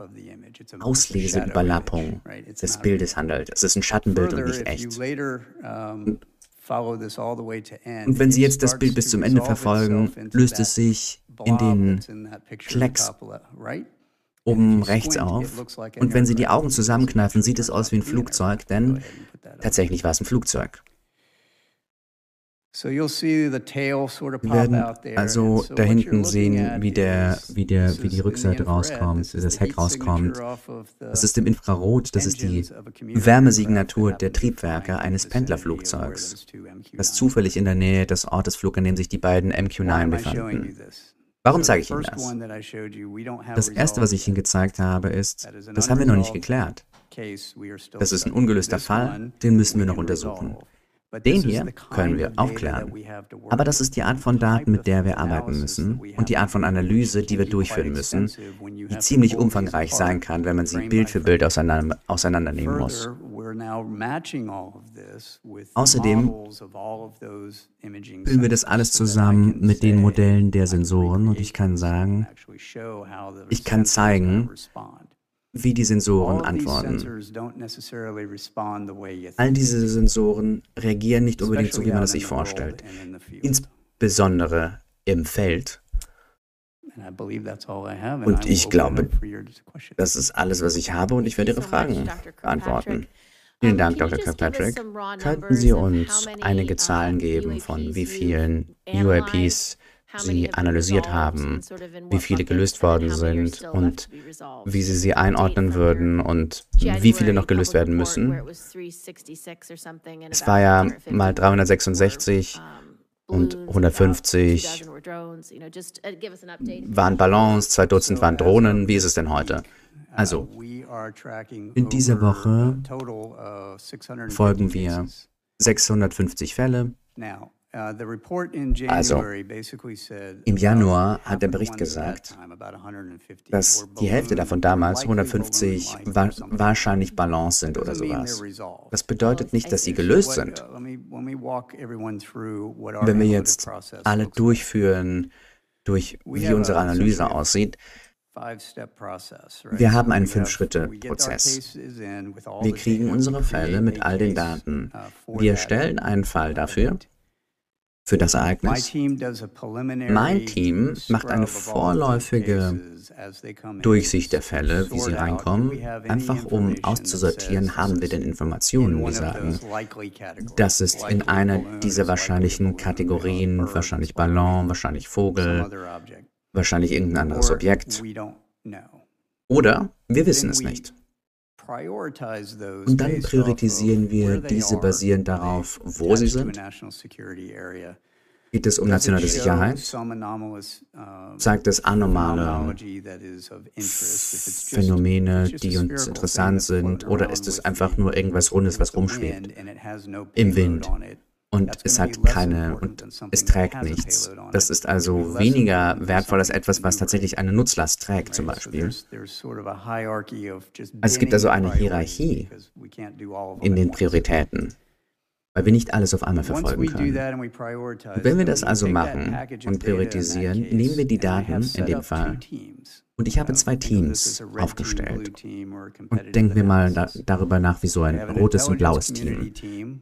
Ausleseüberlappung des Bildes handelt. Es ist ein Schattenbild und nicht echt. Und wenn Sie jetzt das Bild bis zum Ende verfolgen, löst es sich in den Klecks oben rechts auf. Und wenn Sie die Augen zusammenkneifen, sieht es aus wie ein Flugzeug, denn tatsächlich war es ein Flugzeug. Wir werden also da hinten sehen, wie, der, wie, der, wie die Rückseite rauskommt, wie das Heck rauskommt. Das ist im Infrarot, das ist die Wärmesignatur der Triebwerke eines Pendlerflugzeugs, das zufällig in der Nähe des Ortes flog, an dem sich die beiden MQ-9 befanden. Warum zeige ich Ihnen das? Das Erste, was ich Ihnen gezeigt habe, ist, das haben wir noch nicht geklärt. Das ist ein ungelöster Fall, den müssen wir noch untersuchen. Den hier können wir aufklären. Aber das ist die Art von Daten, mit der wir arbeiten müssen und die Art von Analyse, die wir durchführen müssen, die ziemlich umfangreich sein kann, wenn man sie Bild für Bild auseinander, auseinandernehmen muss. Außerdem bilden wir das alles zusammen mit den Modellen der Sensoren und ich kann sagen, ich kann zeigen, wie die Sensoren antworten. All diese Sensoren reagieren nicht unbedingt so, wie man es sich vorstellt. Insbesondere im Feld. Und ich glaube, das ist alles, was ich habe und ich werde Ihre Fragen beantworten. Vielen Dank, Dr. Kirkpatrick. Könnten Sie uns einige Zahlen geben von wie vielen UAPs Sie analysiert haben, wie viele gelöst worden sind und wie Sie sie einordnen würden und wie viele noch gelöst werden müssen. Es war ja mal 366 und 150 uh, waren Ballons, zwei Dutzend waren Drohnen. Wie ist es denn heute? Also, uh, in dieser Woche folgen wir 650 Fälle. Uh, also, im Januar hat der Bericht gesagt, dass die Hälfte davon damals 150 wa wahrscheinlich Balance sind oder sowas. Das bedeutet nicht, dass sie gelöst sind. Uh, Wenn wir jetzt alle durchführen, durch wie unsere Analyse aussieht, wir haben einen Fünf-Schritte-Prozess. Wir kriegen unsere Fälle mit all den Daten. Uh, wir stellen einen Fall dafür für das Ereignis. Mein Team macht eine vorläufige Durchsicht der Fälle, wie sie reinkommen, einfach um auszusortieren, haben wir denn Informationen, die sagen, das ist in einer dieser wahrscheinlichen Kategorien, wahrscheinlich Ballon, wahrscheinlich Vogel, wahrscheinlich irgendein anderes Objekt. Oder wir wissen es nicht. Und dann priorisieren wir diese basierend darauf, wo sie sind Geht es um nationale Sicherheit? Zeigt es anomale Phänomene, die uns interessant sind? Oder ist es einfach nur irgendwas Rundes, was rumschwebt im Wind? Und es hat keine, und es trägt nichts. Das ist also weniger wertvoll als etwas, was tatsächlich eine Nutzlast trägt, zum Beispiel. Es gibt also eine Hierarchie in den Prioritäten weil wir nicht alles auf einmal verfolgen können. Und wenn wir das also machen und priorisieren, nehmen wir die Daten in dem Fall und ich habe zwei Teams aufgestellt. Und denken wir mal da, darüber nach, wie so ein rotes und blaues Team.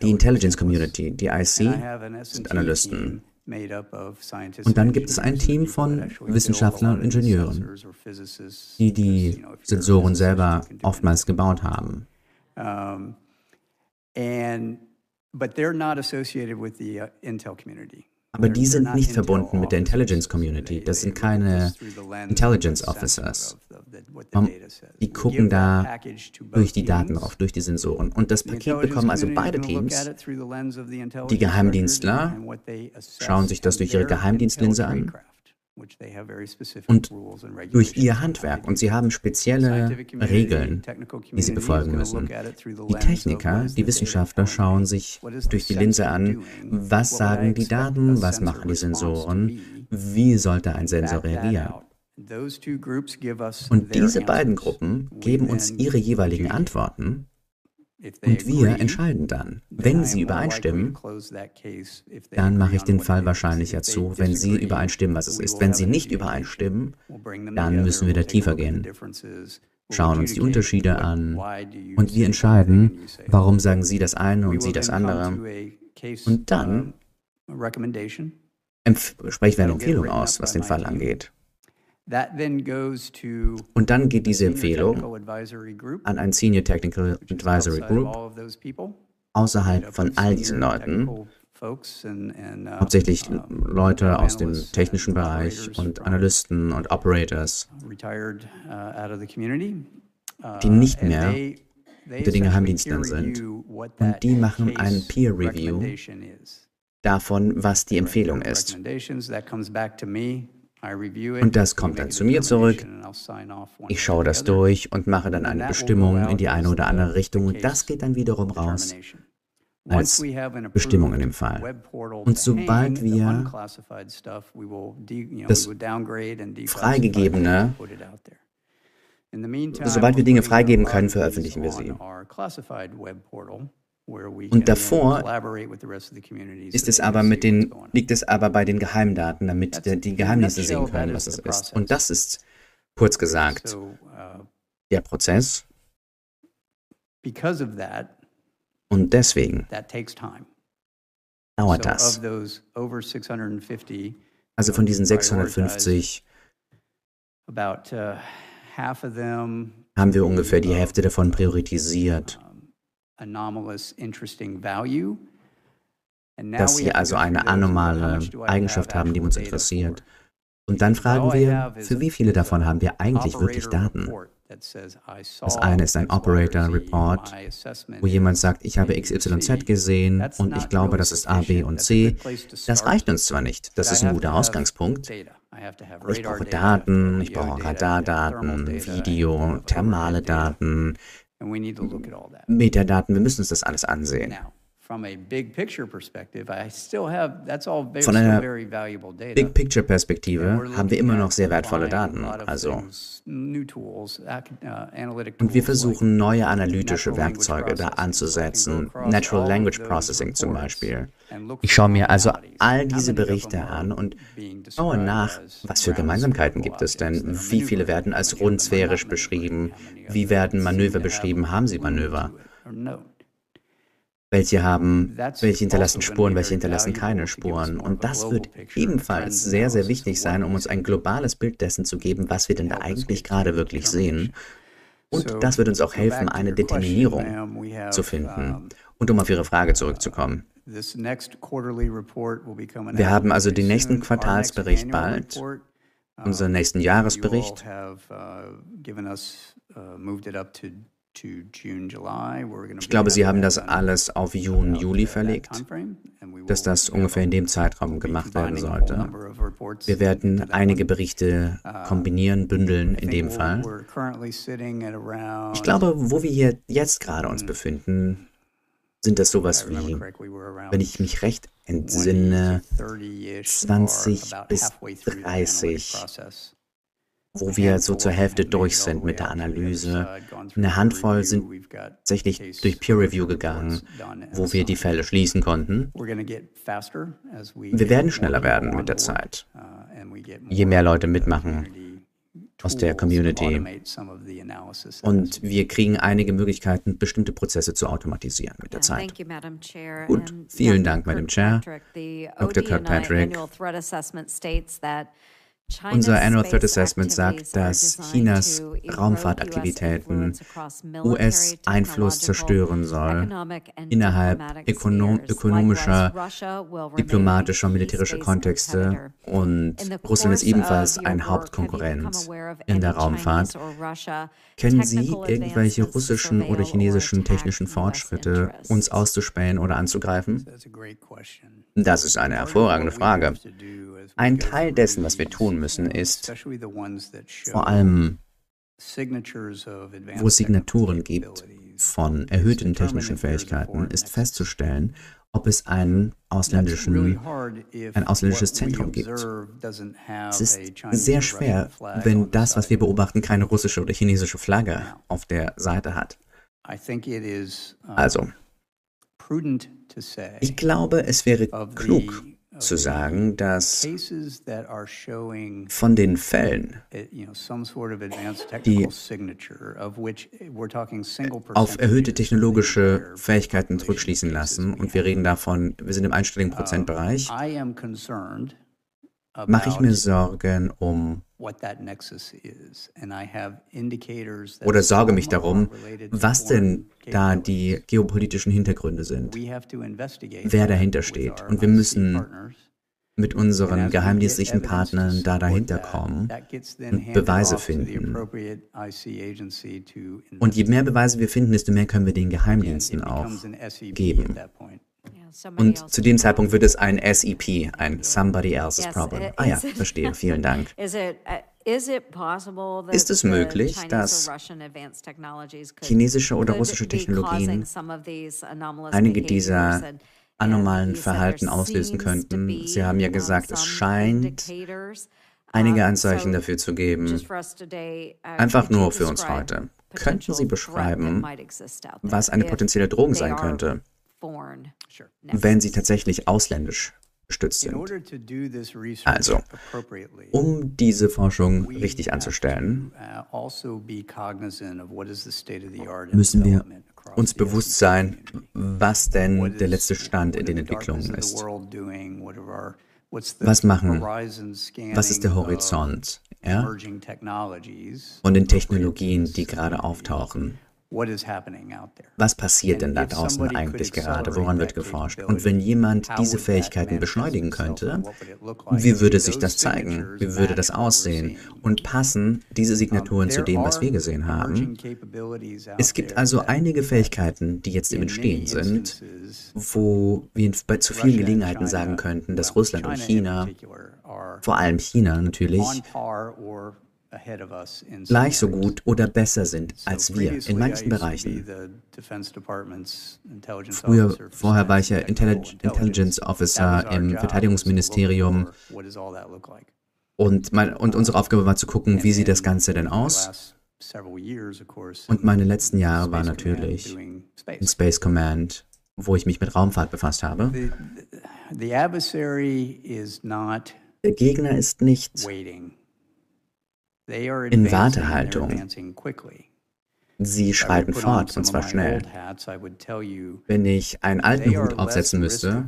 Die Intelligence Community, die IC, sind Analysten. Und dann gibt es ein Team von Wissenschaftlern und Ingenieuren, die die Sensoren selber oftmals gebaut haben. But they're not associated with the uh, Intel community. Aber die sind nicht verbunden mit der Intelligence Community. Das sind keine Intelligence Officers. Die gucken da durch die Daten drauf, durch die Sensoren. Und das Paket bekommen also beide Teams. Die Geheimdienstler schauen sich das durch ihre Geheimdienstlinse an und durch ihr Handwerk. Und sie haben spezielle Regeln, die sie befolgen müssen. Die Techniker, die Wissenschaftler schauen sich durch die Linse an, was sagen die Daten, was machen die Sensoren, wie sollte ein Sensor reagieren. Und diese beiden Gruppen geben uns ihre jeweiligen Antworten und wir entscheiden dann. Wenn sie übereinstimmen, dann mache ich den Fall wahrscheinlicher zu, wenn sie übereinstimmen, was es ist. Wenn sie nicht übereinstimmen, dann müssen wir da tiefer gehen, schauen uns die Unterschiede an und wir entscheiden, warum sagen sie das eine und sie das andere. Und dann sprechen wir eine Empfehlung aus, was den Fall angeht. Und dann geht diese Empfehlung an ein Senior Technical Advisory Group außerhalb von all diesen Leuten, uh, hauptsächlich Leute aus dem technischen Bereich und Analysten und Operators, uh, die nicht uh, mehr unter den Geheimdiensten sind. Und die machen ein Peer Review davon, was die Empfehlung ist. Und das kommt dann zu mir zurück. Ich schaue das durch und mache dann eine Bestimmung in die eine oder andere Richtung und das geht dann wiederum raus als Bestimmung in dem Fall. Und sobald wir das Freigegebene, sobald wir Dinge freigeben können, veröffentlichen wir sie. Und davor ist es aber mit den, liegt es aber bei den Geheimdaten, damit die, Geheimnisse sehen können, was es ist. Und das ist, kurz gesagt, uh, der Prozess. Und deswegen dauert das. Also von diesen 650 uh, haben wir ungefähr die Hälfte davon priorisiert dass sie also eine anomale Eigenschaft haben, die uns interessiert. Und dann fragen wir, für wie viele davon haben wir eigentlich wirklich Daten? Das eine ist ein Operator Report, wo jemand sagt, ich habe XYZ gesehen und ich glaube, das ist A, B und C. Das reicht uns zwar nicht, das ist ein guter Ausgangspunkt. Ich brauche Daten, ich brauche Radardaten, Video, thermale Daten, Metadaten, wir müssen uns das alles ansehen. Von einer Big Picture Perspektive haben wir immer noch sehr wertvolle Daten. Also uh, und wir versuchen neue analytische Werkzeuge da anzusetzen, Natural Language Processing zum Beispiel. Ich schaue mir also all diese Berichte an und schaue nach, was für Gemeinsamkeiten gibt es denn? Wie viele werden als rundsphärisch beschrieben? Wie werden Manöver beschrieben? Haben sie Manöver? Welche haben, welche hinterlassen Spuren, welche hinterlassen keine Spuren. Und das wird ebenfalls sehr, sehr wichtig sein, um uns ein globales Bild dessen zu geben, was wir denn da eigentlich gerade wirklich sehen. Und das wird uns auch helfen, eine Determinierung zu finden. Und um auf Ihre Frage zurückzukommen. Wir haben also den nächsten Quartalsbericht bald, unseren nächsten Jahresbericht. Ich glaube, Sie haben das alles auf Juni, Juli verlegt, dass das ungefähr in dem Zeitraum gemacht werden sollte. Wir werden einige Berichte uh, kombinieren, bündeln in dem Fall. Ich glaube, wo wir hier jetzt gerade uns befinden, sind das sowas wie, wenn ich mich recht entsinne, 20 bis 30 wo wir so zur Hälfte durch sind mit der Analyse. Eine Handvoll sind tatsächlich durch Peer Review gegangen, wo wir die Fälle schließen konnten. Wir werden schneller werden mit der Zeit, je mehr Leute mitmachen aus der Community. Und wir kriegen einige Möglichkeiten, bestimmte Prozesse zu automatisieren mit der Zeit. Gut, vielen Dank, Madam Chair. Dr. Kirkpatrick. Unser Annual Threat Assessment sagt, dass Chinas Raumfahrtaktivitäten US-Einfluss zerstören soll. innerhalb ökonom ökonomischer, diplomatischer und militärischer Kontexte. und Russland ist ebenfalls ein Hauptkonkurrent in der Raumfahrt. Kennen Sie irgendwelche russischen oder chinesischen technischen Fortschritte, uns auszuspähen oder anzugreifen? Das ist eine hervorragende Frage. Ein Teil dessen, was wir tun müssen, ist vor allem, wo es Signaturen gibt von erhöhten technischen Fähigkeiten, ist festzustellen, ob es einen ausländischen, ein ausländisches Zentrum gibt. Es ist sehr schwer, wenn das, was wir beobachten, keine russische oder chinesische Flagge auf der Seite hat. Also, ich glaube, es wäre klug, zu sagen, dass von den Fällen, die auf erhöhte technologische Fähigkeiten zurückschließen lassen, und wir reden davon, wir sind im einstelligen Prozentbereich, mache ich mir Sorgen um oder sorge mich darum, was denn da die geopolitischen Hintergründe sind, wer dahinter steht. Und wir müssen mit unseren geheimdienstlichen Partnern da dahinter kommen und Beweise finden. Und je mehr Beweise wir finden, desto mehr können wir den Geheimdiensten auch geben. Und zu dem Zeitpunkt wird es ein SEP, ein Somebody Else's Problem. Ah ja, verstehe, vielen Dank. Uh, Ist es möglich, dass chinesische oder russische Technologien einige dieser anomalen Verhalten auslösen könnten? Sie haben ja gesagt, es scheint einige Anzeichen dafür zu geben. Uh, Einfach nur für uns heute. Könnten Sie beschreiben, was eine potenzielle Drohung sein könnte? Wenn sie tatsächlich ausländisch gestützt sind. Also, um diese Forschung richtig anzustellen, uh, also müssen wir uns bewusst sein, was denn der letzte Stand in den Entwicklungen ist. Was machen, was ist der Horizont ja? von den Technologien, die gerade auftauchen? Was passiert denn da draußen eigentlich gerade? Woran wird geforscht? Und wenn jemand diese Fähigkeiten beschleunigen könnte, wie würde sich das zeigen? Wie würde das aussehen? Und passen diese Signaturen zu dem, was wir gesehen haben? Es gibt also einige Fähigkeiten, die jetzt im Entstehen sind, wo wir bei zu vielen Gelegenheiten sagen könnten, dass Russland und China, vor allem China natürlich, gleich so gut oder besser sind als wir. in manchen Bereichen. Früher, vorher war ich ja Intelligence. Officer im Verteidigungsministerium. und, mein, und unsere Aufgabe war zu gucken, wie sieht das Ganze denn aus? Und meine letzten Jahre waren natürlich in Space Command, wo ich mich mit Raumfahrt befasst habe. Der Gegner ist nicht in Wartehaltung. Sie schreiten fort, und zwar schnell. Wenn ich einen alten Hut aufsetzen müsste,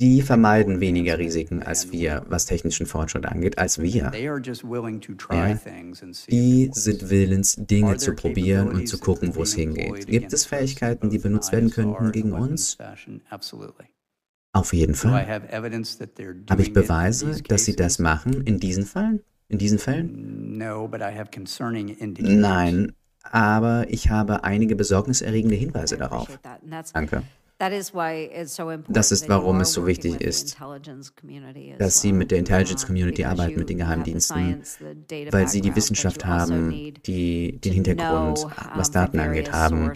die vermeiden weniger Risiken als wir, was technischen Fortschritt angeht, als wir. Ja, die sind willens, Dinge zu probieren und zu gucken, wo es hingeht. Gibt es Fähigkeiten, die benutzt werden könnten gegen uns? Auf jeden Fall. Habe ich Beweise, dass sie das machen in diesen Fällen? In diesen Fällen? Nein, aber ich habe einige besorgniserregende Hinweise darauf. Danke. Das ist, warum es so wichtig ist, dass Sie mit der Intelligence Community arbeiten, mit den Geheimdiensten, weil Sie die Wissenschaft haben, die den Hintergrund, was Daten angeht, haben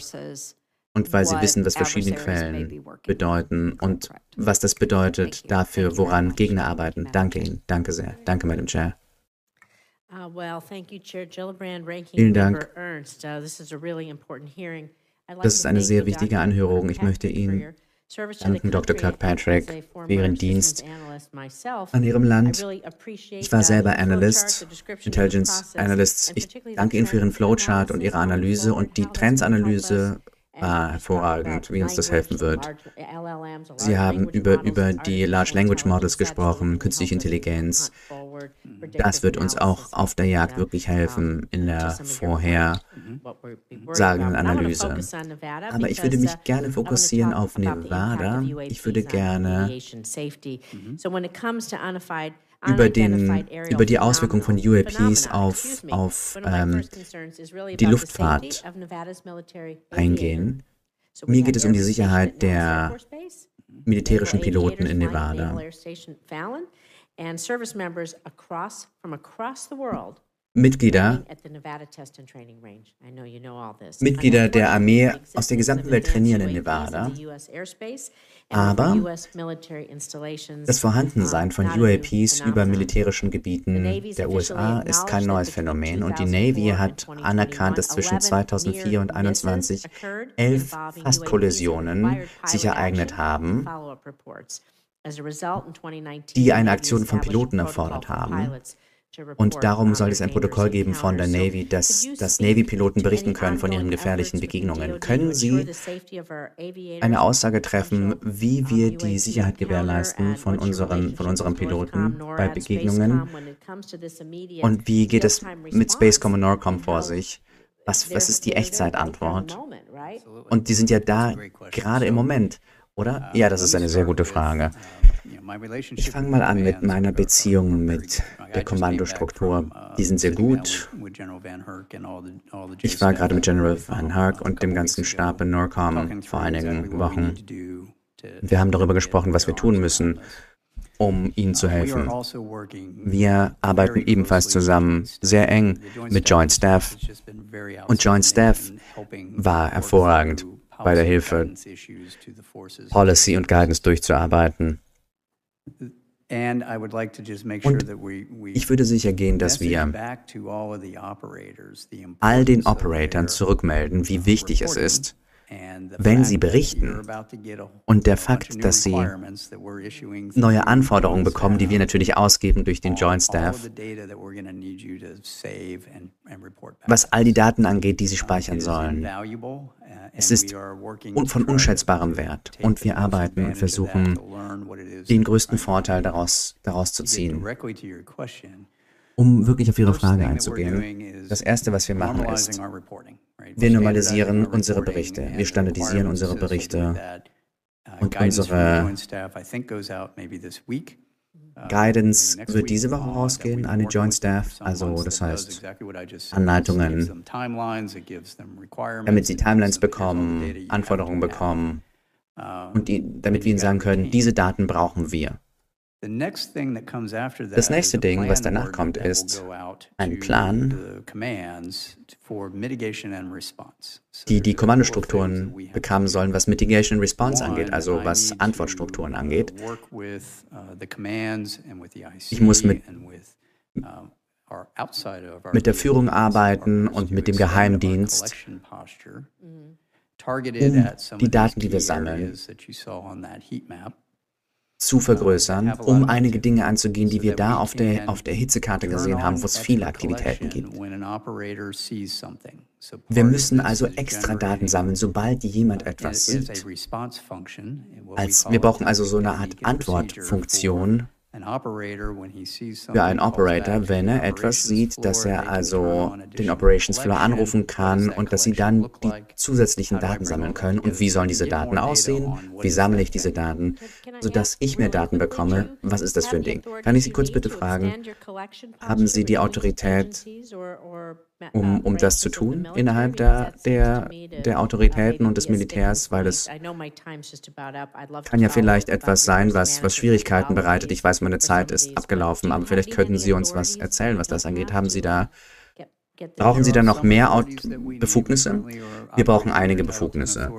und weil Sie wissen, was verschiedene Quellen bedeuten und was das bedeutet dafür, woran Gegner arbeiten. Danke Ihnen. Danke sehr. Danke, Madam Chair. Uh, Vielen Dank. Das ist eine sehr wichtige Anhörung. Ich möchte Ihnen danken, Dr. Kirkpatrick, für Ihren Dienst an Ihrem Land. Ich war selber Analyst, Intelligence Analyst. Ich danke Ihnen für Ihren Flowchart und Ihre Analyse und die Trendsanalyse war hervorragend, wie uns das helfen wird. Sie haben über, über die Large Language Models gesprochen, künstliche Intelligenz. Das wird uns auch auf der Jagd wirklich helfen in der vorhersagenden Analyse. Aber ich würde mich gerne fokussieren auf Nevada. Ich würde gerne über, den, über die Auswirkungen von UAPs auf, auf ähm, die Luftfahrt eingehen. Mir geht es um die Sicherheit der militärischen Piloten in Nevada. Mitglieder, Mitglieder der Armee aus der gesamten Welt trainieren in Nevada, aber das Vorhandensein von UAPs über militärischen Gebieten der USA ist kein neues Phänomen und die Navy hat anerkannt, dass zwischen 2004 und 2021 elf Fastkollisionen sich ereignet haben, die eine Aktion von Piloten erfordert haben. Und darum soll es ein Protokoll geben von der Navy, dass, dass Navy-Piloten berichten können von ihren gefährlichen Begegnungen. Können Sie eine Aussage treffen, wie wir die Sicherheit gewährleisten von unseren, von unseren Piloten bei Begegnungen? Und wie geht es mit Spacecom und Norcom vor sich? Was, was ist die Echtzeitantwort? Und die sind ja da gerade im Moment, oder? Ja, das ist eine sehr gute Frage. Ich fange mal an mit meiner Beziehung mit der Kommandostruktur. Die sind sehr gut. Ich war gerade mit General Van Herk und dem ganzen Stab in NORCOM vor einigen Wochen. Wir haben darüber gesprochen, was wir tun müssen, um ihnen zu helfen. Wir arbeiten ebenfalls zusammen sehr eng mit Joint Staff und Joint Staff war hervorragend bei der Hilfe, Policy und Guidance durchzuarbeiten. Und ich würde sicher gehen, dass wir all den Operatoren zurückmelden, wie wichtig es ist, wenn sie berichten und der Fakt, dass sie neue Anforderungen bekommen, die wir natürlich ausgeben durch den Joint Staff, was all die Daten angeht, die sie speichern sollen, es ist von unschätzbarem Wert. und wir arbeiten und versuchen, den größten Vorteil daraus, daraus zu ziehen. Um wirklich auf Ihre Frage einzugehen, das Erste, was wir machen, ist, wir normalisieren unsere Berichte, wir standardisieren unsere Berichte. und unsere Guidance wird diese Woche rausgehen an den Joint Staff, also das heißt Anleitungen, damit sie Timelines bekommen, Anforderungen bekommen. Und die, damit wir ihnen sagen können, diese Daten brauchen wir. Das nächste Ding, was danach kommt, ist ein Plan, die die Kommandostrukturen bekamen sollen, was Mitigation and Response angeht, also was Antwortstrukturen angeht. Ich muss mit, mit der Führung arbeiten und mit dem Geheimdienst, um die Daten, die wir sammeln, zu vergrößern, um einige Dinge anzugehen, die wir da auf der, auf der Hitzekarte gesehen haben, wo es viele Aktivitäten gibt. Wir müssen also extra Daten sammeln, sobald jemand etwas sieht. Als, wir brauchen also so eine Art Antwortfunktion, für einen Operator, wenn er etwas sieht, dass er also den Operations Floor anrufen kann und dass sie dann die zusätzlichen Daten sammeln können. Und wie sollen diese Daten aussehen? Wie sammle ich diese Daten, sodass ich mehr Daten bekomme? Was ist das für ein Ding? Kann ich Sie kurz bitte fragen, haben Sie die Autorität, um, um das zu tun innerhalb der, der, der Autoritäten und des Militärs, weil es kann ja vielleicht etwas sein, was, was Schwierigkeiten bereitet. Ich weiß, meine Zeit ist abgelaufen, aber vielleicht könnten Sie uns was erzählen, was das angeht. Haben Sie da Brauchen Sie dann noch mehr Befugnisse? Wir brauchen einige Befugnisse.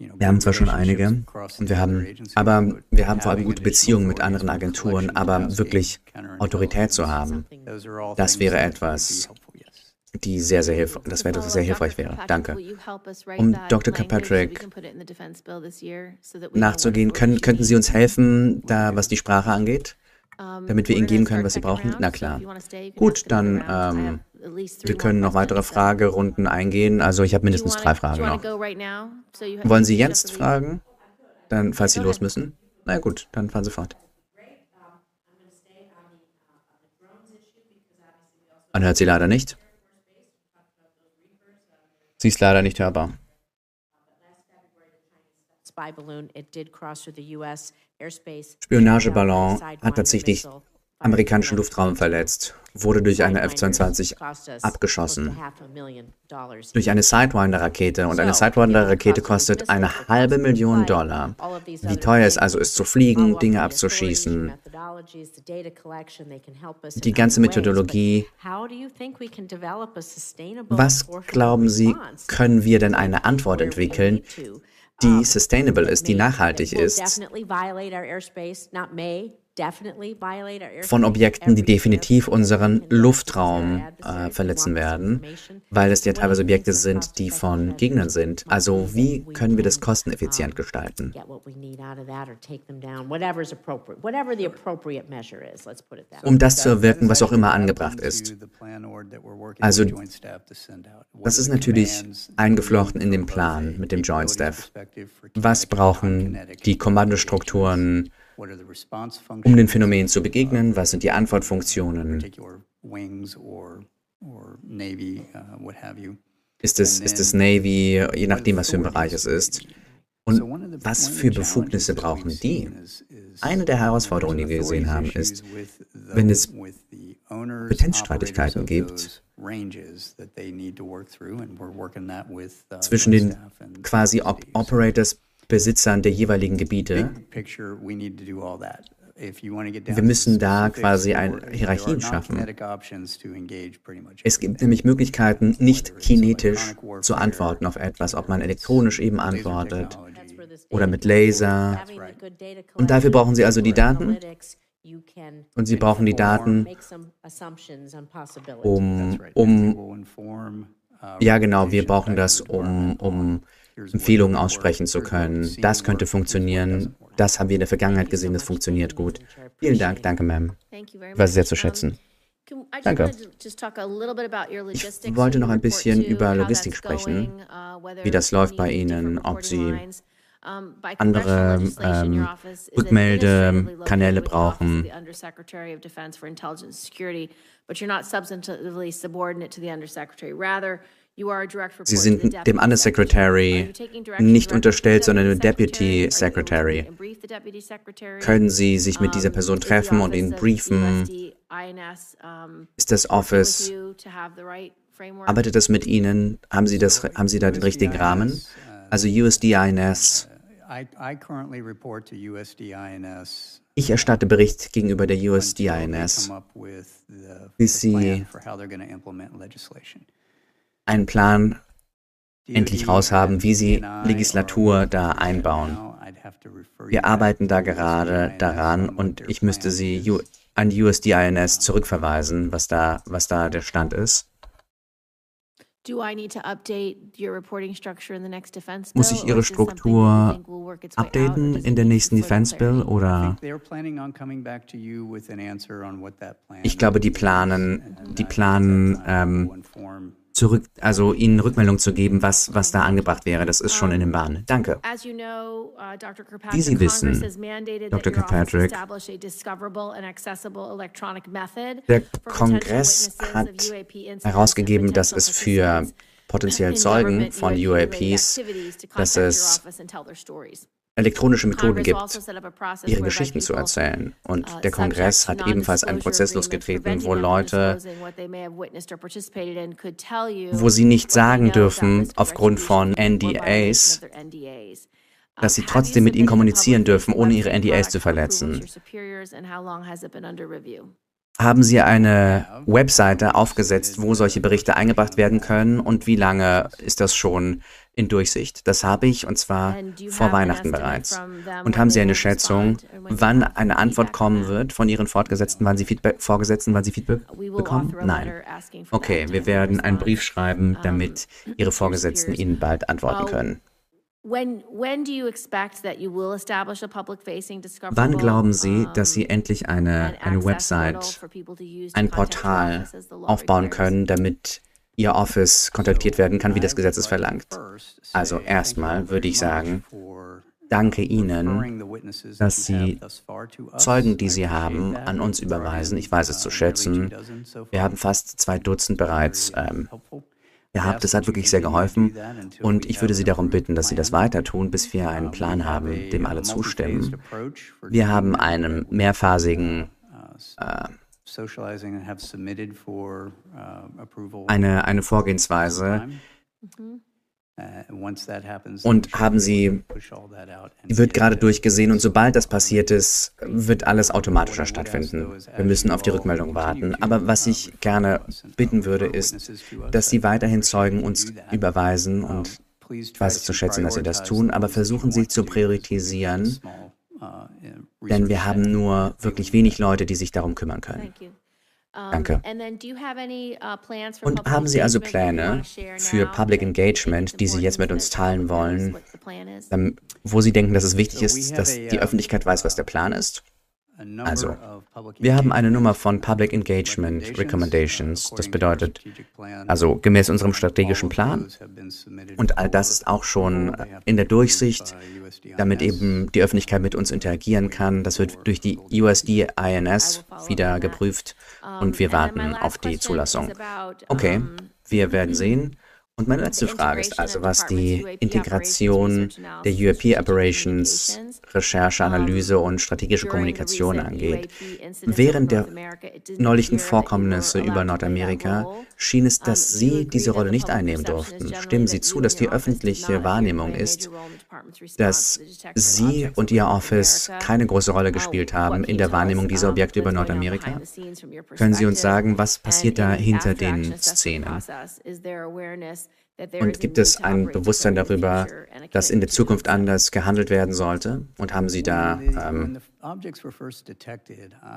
Wir haben zwar schon einige und wir haben, aber wir haben vor allem gute Beziehungen mit anderen Agenturen, aber wirklich Autorität zu haben, das wäre etwas, die sehr, sehr hilfreich, das wäre sehr hilfreich wäre. Danke. Um Dr. Kirkpatrick nachzugehen, können, könnten Sie uns helfen, da was die Sprache angeht? damit wir ihnen geben können, was sie brauchen? Na klar. Gut, dann ähm, wir können noch weitere Fragerunden eingehen. Also ich habe mindestens drei Fragen noch. Wollen Sie jetzt fragen? Dann, falls Sie los müssen? Na gut, dann fahren Sie fort. Man hört sie leider nicht. Sie ist leider nicht hörbar. Spionageballon hat tatsächlich amerikanischen Luftraum verletzt, wurde durch eine F-22 abgeschossen. Durch eine Sidewinder-Rakete. Und eine Sidewinder-Rakete kostet eine halbe Million Dollar. Wie teuer es also ist zu fliegen, Dinge abzuschießen. Die ganze Methodologie. Was glauben Sie, können wir denn eine Antwort entwickeln, die sustainable ist, die nachhaltig ist, von Objekten, die definitiv unseren Luftraum äh, verletzen werden, weil es ja teilweise Objekte sind, die von Gegnern sind. Also wie können wir das kosteneffizient gestalten? Um das zu erwirken, was auch immer angebracht ist. Also das ist natürlich eingeflochten in den Plan mit dem Joint Staff. Was brauchen die Kommandostrukturen? Um den Phänomen zu begegnen? Was sind die Antwortfunktionen? Ist es, ist es Navy, je nachdem, was für ein Bereich es ist? Und was für Befugnisse brauchen die? Eine der Herausforderungen, die wir gesehen haben, ist, wenn es Potenzstreitigkeiten gibt zwischen den quasi Op Operators Besitzern der jeweiligen Gebiete. Wir müssen da quasi ein Hierarchien schaffen. Es gibt nämlich Möglichkeiten, nicht kinetisch zu antworten auf etwas, ob man elektronisch eben antwortet oder mit Laser. Und dafür brauchen Sie also die Daten. Und Sie brauchen die Daten, um, um ja genau, wir brauchen das, um, um Empfehlungen aussprechen zu können. Das könnte funktionieren. Das haben wir in der Vergangenheit gesehen, das funktioniert gut. Vielen Dank, danke, Ma'am. War sehr zu schätzen. Danke. Ich wollte noch ein bisschen über Logistik sprechen, wie das läuft bei Ihnen, ob Sie andere ähm, Rückmeldekanäle brauchen. Sie sind dem Undersecretary nicht unterstellt, sondern dem Deputy Secretary. Können Sie sich mit dieser Person treffen und ihn briefen? Ist das Office, arbeitet das mit Ihnen? Haben Sie, das, haben Sie da den richtigen Rahmen? Also USDINS. Ich erstatte Bericht gegenüber der USDINS, bis sie einen Plan endlich raushaben, wie sie Legislatur da einbauen. Wir arbeiten da gerade daran und ich müsste sie an USDINS zurückverweisen, was da, was da der Stand ist. Muss ich Ihre Struktur updaten in der nächsten Defense Bill oder? Ich glaube, die planen, die planen ähm, zurück, also Ihnen Rückmeldung zu geben, was, was da angebracht wäre. Das ist schon in den Bahnen. Danke. Wie Sie wissen, Dr. Kirkpatrick, der Kongress hat herausgegeben, dass es für potenziell Zeugen von UAPs, dass es elektronische Methoden gibt, ihre Geschichten zu erzählen. Und uh, der Kongress hat ebenfalls einen Prozess losgetreten, wo Leute, wo sie nicht sagen dürfen, aufgrund von NDAs, dass sie trotzdem mit ihnen kommunizieren dürfen, ohne ihre NDAs zu verletzen. Haben Sie eine Webseite aufgesetzt, wo solche Berichte eingebracht werden können und wie lange ist das schon in Durchsicht? Das habe ich und zwar vor Weihnachten bereits. Und haben Sie eine Schätzung, wann eine Antwort kommen wird von Ihren Fortgesetzten, wann Sie Feedback, Vorgesetzten, wann Sie Feedback bekommen? Nein. Okay, wir werden einen Brief schreiben, damit Ihre Vorgesetzten Ihnen bald antworten können. Wann glauben Sie, dass Sie endlich eine, eine Website, ein Portal aufbauen können, damit Ihr Office kontaktiert werden kann, wie das Gesetz es verlangt? Also erstmal würde ich sagen, danke Ihnen, dass Sie Zeugen, die Sie haben, an uns überweisen. Ich weiß es zu schätzen. Wir haben fast zwei Dutzend bereits ähm, Ihr habt, es hat wirklich sehr geholfen und ich würde Sie darum bitten, dass Sie das weiter tun, bis wir einen Plan haben, dem alle zustimmen. Wir haben einen mehrphasigen äh, eine, eine Vorgehensweise, Uh, und haben sie, wird gerade durchgesehen und sobald das passiert ist, wird alles automatischer stattfinden. Wir müssen auf die Rückmeldung warten. Aber was ich gerne bitten würde, ist, dass Sie weiterhin Zeugen uns überweisen und ich weiß es zu schätzen, dass Sie das tun, aber versuchen Sie zu priorisieren, uh, denn wir haben nur wirklich wenig Leute, die sich darum kümmern können. Danke. Uh, Und haben Sie also Pläne für Public Engagement, die Sie jetzt mit uns teilen wollen, wo Sie denken, dass es wichtig ist, dass die Öffentlichkeit weiß, was der Plan ist? Also, wir haben eine Nummer von Public Engagement Recommendations. Das bedeutet, also gemäß unserem strategischen Plan. Und all das ist auch schon in der Durchsicht, damit eben die Öffentlichkeit mit uns interagieren kann. Das wird durch die USD INS wieder geprüft und wir warten auf die Zulassung. Okay, wir werden sehen. Und meine letzte Frage ist also, was die Integration der UAP Operations, Recherche, Analyse und strategische Kommunikation angeht. Während der neulichen Vorkommnisse über Nordamerika schien es, dass Sie diese Rolle nicht einnehmen durften. Stimmen Sie zu, dass die öffentliche Wahrnehmung ist, dass Sie und Ihr Office keine große Rolle gespielt haben in der Wahrnehmung dieser Objekte über Nordamerika? Können Sie uns sagen, was passiert da hinter den Szenen? Und gibt es ein Bewusstsein darüber, dass in der Zukunft anders gehandelt werden sollte? Und haben Sie da, ähm,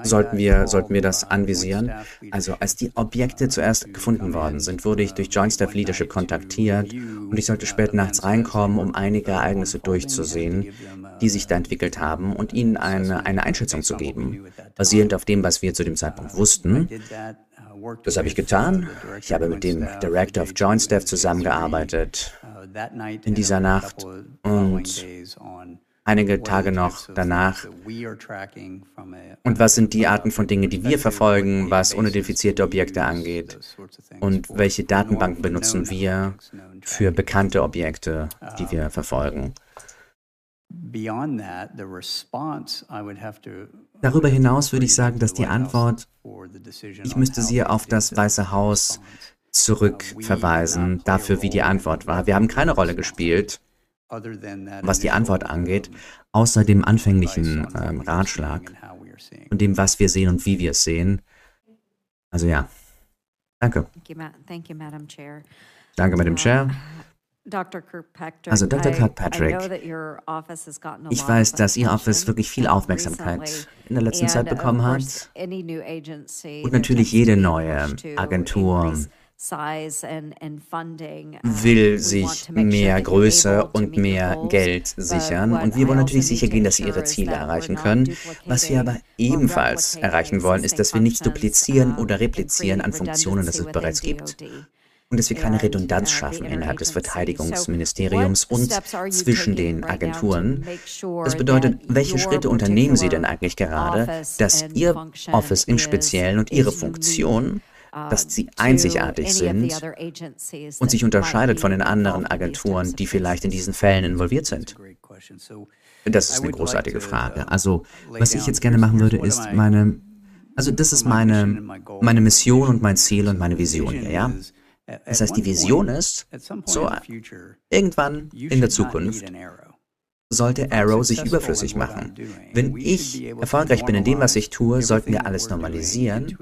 sollten, wir, sollten wir das anvisieren? Also als die Objekte zuerst gefunden worden sind, wurde ich durch Joint Staff Leadership kontaktiert und ich sollte spät nachts reinkommen, um einige Ereignisse durchzusehen, die sich da entwickelt haben und Ihnen eine, eine Einschätzung zu geben, basierend auf dem, was wir zu dem Zeitpunkt wussten. Das habe ich getan. Ich habe mit dem Director of Joint Staff zusammengearbeitet in dieser Nacht und einige Tage noch danach. Und was sind die Arten von Dingen, die wir verfolgen, was unidentifizierte Objekte angeht? Und welche Datenbanken benutzen wir für bekannte Objekte, die wir verfolgen? Darüber hinaus würde ich sagen, dass die Antwort, ich müsste sie auf das Weiße Haus zurückverweisen, dafür, wie die Antwort war. Wir haben keine Rolle gespielt, was die Antwort angeht, außer dem anfänglichen ähm, Ratschlag und dem, was wir sehen und wie wir es sehen. Also ja. Danke. Danke, Madam Chair. Also Dr. Kirkpatrick, ich weiß, dass Ihr Office wirklich viel Aufmerksamkeit in der letzten Zeit bekommen hat. Und natürlich jede neue Agentur will sich mehr Größe und mehr Geld sichern. Und wir wollen natürlich sicher gehen, dass sie ihre Ziele erreichen können. Was wir aber ebenfalls erreichen wollen, ist, dass wir nichts duplizieren oder replizieren an Funktionen, das es bereits gibt und dass wir keine Redundanz schaffen innerhalb des Verteidigungsministeriums und zwischen den Agenturen. Das bedeutet, welche Schritte unternehmen Sie denn eigentlich gerade, dass Ihr Office im Speziellen und Ihre Funktion dass sie einzigartig sind und sich unterscheidet von den anderen Agenturen, die vielleicht in diesen Fällen involviert sind? Das ist eine großartige Frage. Also, was ich jetzt gerne machen würde, ist meine, also das ist meine, meine Mission und mein Ziel und meine Vision hier, ja? Das heißt, die Vision ist, so irgendwann in der Zukunft sollte Arrow sich überflüssig machen. Wenn ich erfolgreich bin in dem, was ich tue, sollten wir alles normalisieren.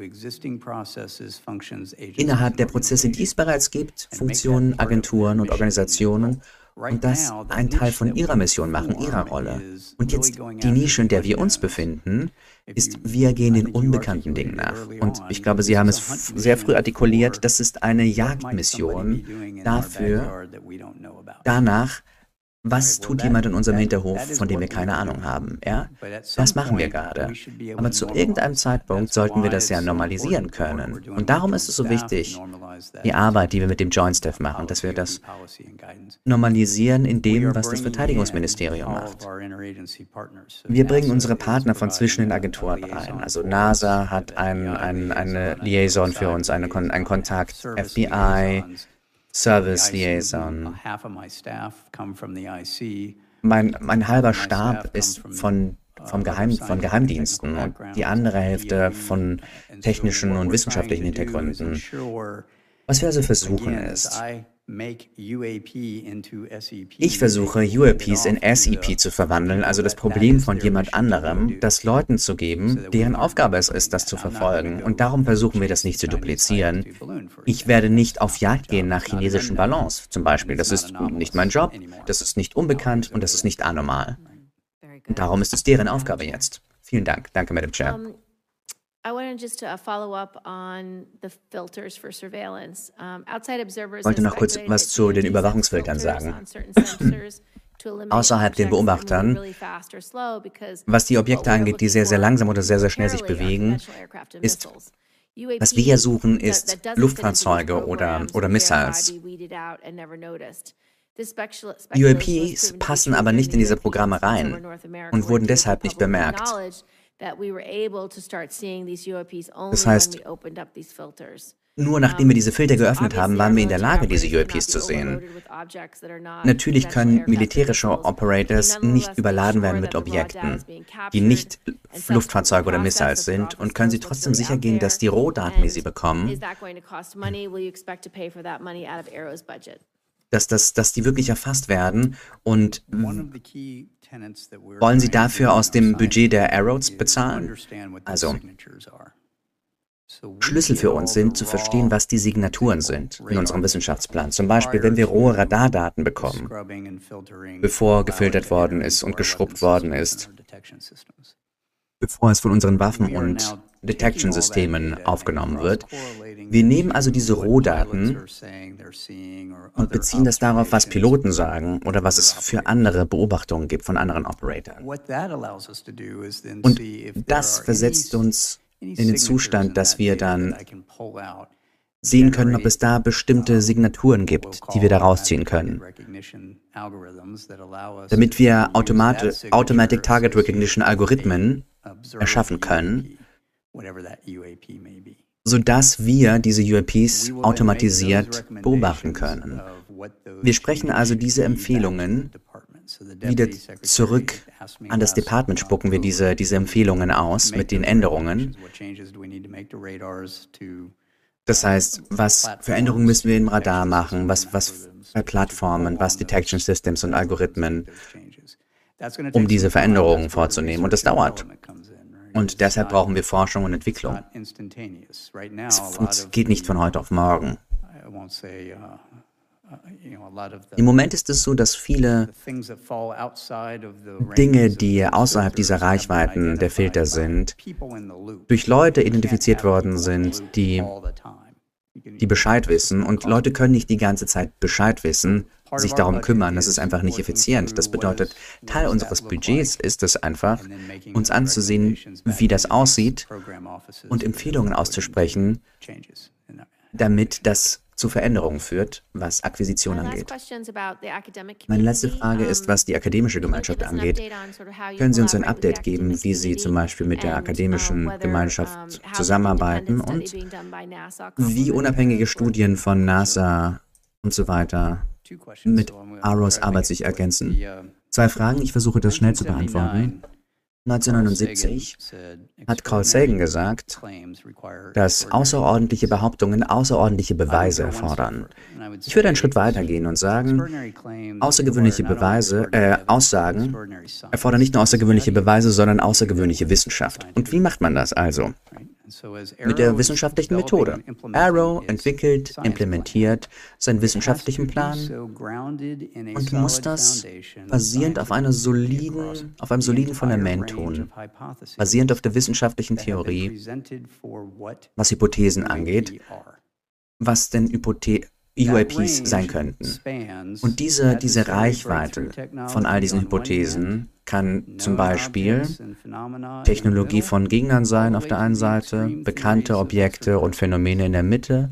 Innerhalb der Prozesse, die es bereits gibt, Funktionen, Agenturen und Organisationen, und das ein Teil von ihrer Mission machen, ihrer Rolle. Und jetzt die Nische, in der wir uns befinden, ist, wir gehen den unbekannten Dingen nach. Und ich glaube, Sie haben es sehr früh artikuliert, das ist eine Jagdmission dafür, danach, was tut jemand in unserem Hinterhof, von dem wir keine Ahnung haben? Ja, das machen wir gerade. Aber zu irgendeinem Zeitpunkt sollten wir das ja normalisieren können. Und darum ist es so wichtig, die Arbeit, die wir mit dem Joint Staff machen, dass wir das normalisieren in dem, was das Verteidigungsministerium macht. Wir bringen unsere Partner von zwischen den Agenturen rein. Also NASA hat ein, ein, eine Liaison für uns, eine, einen Kontakt, FBI, Service Liaison. Mein, mein halber Stab ist von, vom Geheim, von Geheimdiensten und die andere Hälfte von technischen und wissenschaftlichen Hintergründen. Was wir also versuchen ist, ich versuche, UAPs in SEP zu verwandeln, also das Problem von jemand anderem, das Leuten zu geben, deren Aufgabe es ist, das zu verfolgen. Und darum versuchen wir das nicht zu duplizieren. Ich werde nicht auf Jagd gehen nach chinesischen Ballons, zum Beispiel. Das ist nicht mein Job, das ist nicht unbekannt und das ist nicht anormal. Darum ist es deren Aufgabe jetzt. Vielen Dank. Danke, Madam Chair. I wanted just to uh, follow up on the filters for surveillance. Um, outside observers wollte noch kurz was zu den Überwachungsfiltern sagen. Außerhalb den Beobachtern, was die Objekte angeht, die sehr, sehr langsam oder sehr, sehr schnell sich bewegen, ist, was wir hier suchen, ist Luftfahrzeuge oder, oder Missiles. UAPs passen aber nicht in diese Programme rein und wurden deshalb nicht bemerkt. Das heißt, nur nachdem wir diese Filter geöffnet haben, waren wir in der Lage, diese UAPs zu sehen. Natürlich können militärische Operators nicht überladen werden mit Objekten, die nicht Luftfahrzeuge oder Missiles sind und können sie trotzdem sicher gehen, dass die Rohdaten, die sie bekommen, dass, das, dass die wirklich erfasst werden und wollen Sie dafür aus dem Budget der Arrows bezahlen? Also, Schlüssel für uns sind, zu verstehen, was die Signaturen sind in unserem Wissenschaftsplan. Zum Beispiel, wenn wir rohe Radardaten bekommen, bevor gefiltert worden ist und geschrubbt worden ist, bevor es von unseren Waffen und Detection-Systemen aufgenommen wird. Wir nehmen also diese Rohdaten und beziehen das darauf, was Piloten sagen oder was es für andere Beobachtungen gibt von anderen Operatoren. Und das versetzt uns in den Zustand, dass wir dann sehen können, ob es da bestimmte Signaturen gibt, die wir da rausziehen können. Damit wir Automat Automatic Target Recognition Algorithmen erschaffen können, sodass wir diese UAPs automatisiert beobachten können. Wir sprechen also diese Empfehlungen wieder zurück an das Department, spucken wir diese, diese Empfehlungen aus mit den Änderungen. Das heißt, was für Änderungen müssen wir im Radar machen, was, was für Plattformen, was Detection Systems und Algorithmen, um diese Veränderungen vorzunehmen. Und das dauert. Und deshalb brauchen wir Forschung und Entwicklung. Es geht nicht von heute auf morgen. Im Moment ist es so, dass viele Dinge, die außerhalb dieser Reichweiten der Filter sind, durch Leute identifiziert worden sind, die, die Bescheid wissen. Und Leute können nicht die ganze Zeit Bescheid wissen, sich darum kümmern. Das ist einfach nicht effizient. Das bedeutet, Teil unseres Budgets ist es einfach, uns anzusehen, wie das aussieht und Empfehlungen auszusprechen, damit das zu Veränderungen führt, was Akquisition angeht. Meine letzte Frage ist, was die akademische Gemeinschaft angeht. Können Sie uns ein Update geben, wie Sie zum Beispiel mit der akademischen Gemeinschaft zusammenarbeiten und wie unabhängige Studien von NASA und so weiter mit Aros Arbeit sich ergänzen? Zwei Fragen, ich versuche das schnell zu beantworten. 1979 hat Carl Sagan gesagt, dass außerordentliche Behauptungen außerordentliche Beweise erfordern. Ich würde einen Schritt weiter gehen und sagen, außergewöhnliche Beweise, äh, Aussagen erfordern nicht nur außergewöhnliche Beweise, sondern außergewöhnliche Wissenschaft. Und wie macht man das also? Mit der wissenschaftlichen Methode. Arrow entwickelt, implementiert seinen wissenschaftlichen Plan und muss das basierend auf, soliden, auf einem soliden Fundament tun, basierend auf der wissenschaftlichen Theorie, was Hypothesen angeht, was denn Hypothe UAPs sein könnten. Und diese, diese Reichweite von all diesen Hypothesen kann zum Beispiel Technologie von Gegnern sein auf der einen Seite, bekannte Objekte und Phänomene in der Mitte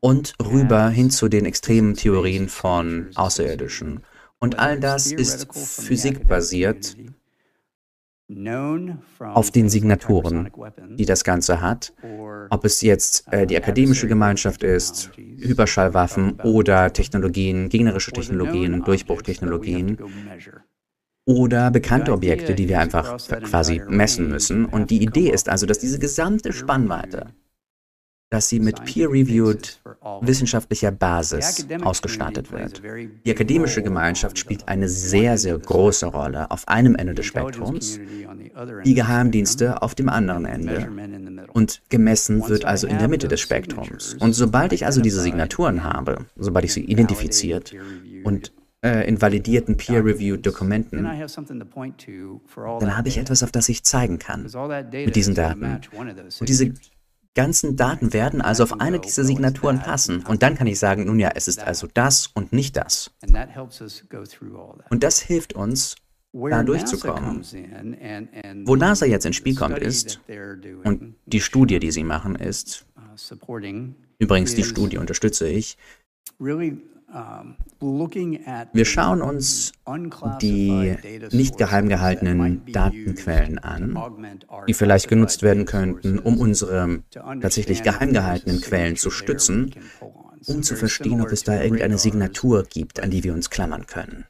und rüber hin zu den extremen Theorien von Außerirdischen. Und all das ist physikbasiert auf den Signaturen, die das Ganze hat, ob es jetzt äh, die akademische Gemeinschaft ist, Hyperschallwaffen oder Technologien, gegnerische Technologien, Durchbruchtechnologien oder bekannte Objekte, die wir einfach quasi messen müssen. Und die Idee ist also, dass diese gesamte Spannweite dass sie mit peer-reviewed wissenschaftlicher Basis ausgestattet wird. Die akademische Gemeinschaft spielt eine sehr, sehr große Rolle auf einem Ende des Spektrums, die Geheimdienste auf dem anderen Ende. Und gemessen wird also in der Mitte des Spektrums. Und sobald ich also diese Signaturen habe, sobald ich sie identifiziert und äh, in validierten peer-reviewed Dokumenten, dann habe ich etwas, auf das ich zeigen kann mit diesen Daten. Und diese ganzen Daten werden also auf eine dieser Signaturen passen. Und dann kann ich sagen, nun ja, es ist also das und nicht das. Und das hilft uns, da durchzukommen. Wo NASA jetzt ins Spiel kommt ist, und die Studie, die sie machen, ist, übrigens die Studie unterstütze ich, wir schauen uns die nicht geheim gehaltenen Datenquellen an, die vielleicht genutzt werden könnten, um unsere tatsächlich geheim gehaltenen Quellen zu stützen, um zu verstehen, ob es da irgendeine Signatur gibt, an die wir uns klammern können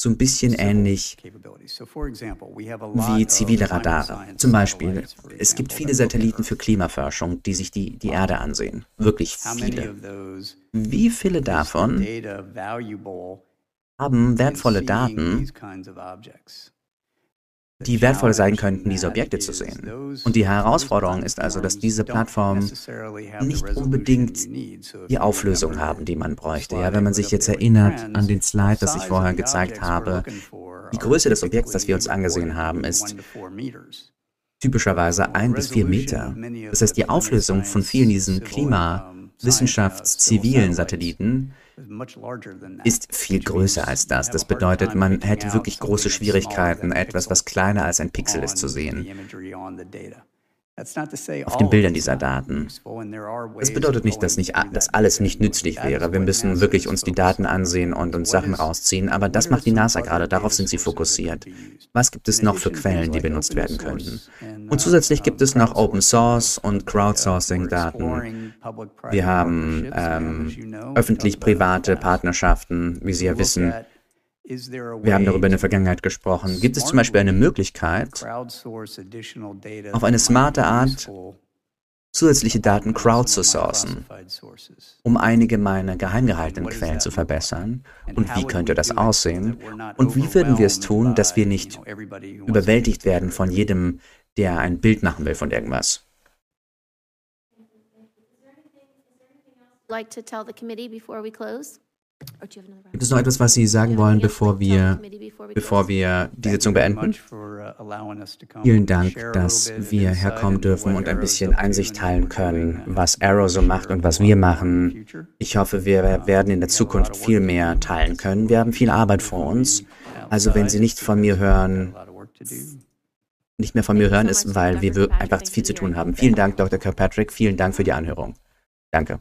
so ein bisschen ähnlich wie zivile Radare. Zum Beispiel, es gibt viele Satelliten für Klimaforschung, die sich die, die Erde ansehen. Wirklich viele. Wie viele davon haben wertvolle Daten, die wertvoll sein könnten, diese Objekte zu sehen. Und die Herausforderung ist also, dass diese Plattformen nicht unbedingt die Auflösung haben, die man bräuchte. Ja, wenn man sich jetzt erinnert an den Slide, das ich vorher gezeigt habe, die Größe des Objekts, das wir uns angesehen haben, ist typischerweise ein bis vier Meter. Das heißt, die Auflösung von vielen diesen Klimawissenschafts-zivilen Satelliten ist viel größer als das. Das bedeutet, man hätte wirklich große Schwierigkeiten, etwas, was kleiner als ein Pixel ist, zu sehen auf den Bildern dieser Daten. Das bedeutet nicht, dass, nicht, dass alles nicht nützlich wäre. Wir müssen wirklich uns die Daten ansehen und uns Sachen rausziehen, aber das macht die NASA gerade, darauf sind sie fokussiert. Was gibt es noch für Quellen, die benutzt werden könnten? Und zusätzlich gibt es noch Open Source und Crowdsourcing-Daten. Wir haben ähm, öffentlich-private Partnerschaften, wie Sie ja wissen. Wir haben darüber in der Vergangenheit gesprochen. Gibt es zum Beispiel eine Möglichkeit, auf eine smarte Art zusätzliche Daten crowdzusourcen, um einige meiner geheim gehaltenen Quellen zu verbessern? Und wie könnte das aussehen? Und wie würden wir es tun, dass wir nicht überwältigt werden von jedem, der ein Bild machen will von irgendwas? Like to tell the committee before we close? Gibt es noch etwas, was Sie sagen wollen, bevor wir, bevor wir die Sitzung beenden? Vielen Dank, dass wir herkommen dürfen und ein bisschen Einsicht teilen können, was Arrow so macht und was wir machen. Ich hoffe, wir werden in der Zukunft viel mehr teilen können. Wir haben viel Arbeit vor uns. Also wenn Sie nicht von mir hören, nicht mehr von mir hören, ist, weil wir einfach viel zu tun haben. Vielen Dank, Dr. Kirkpatrick. Vielen Dank für die Anhörung. Danke.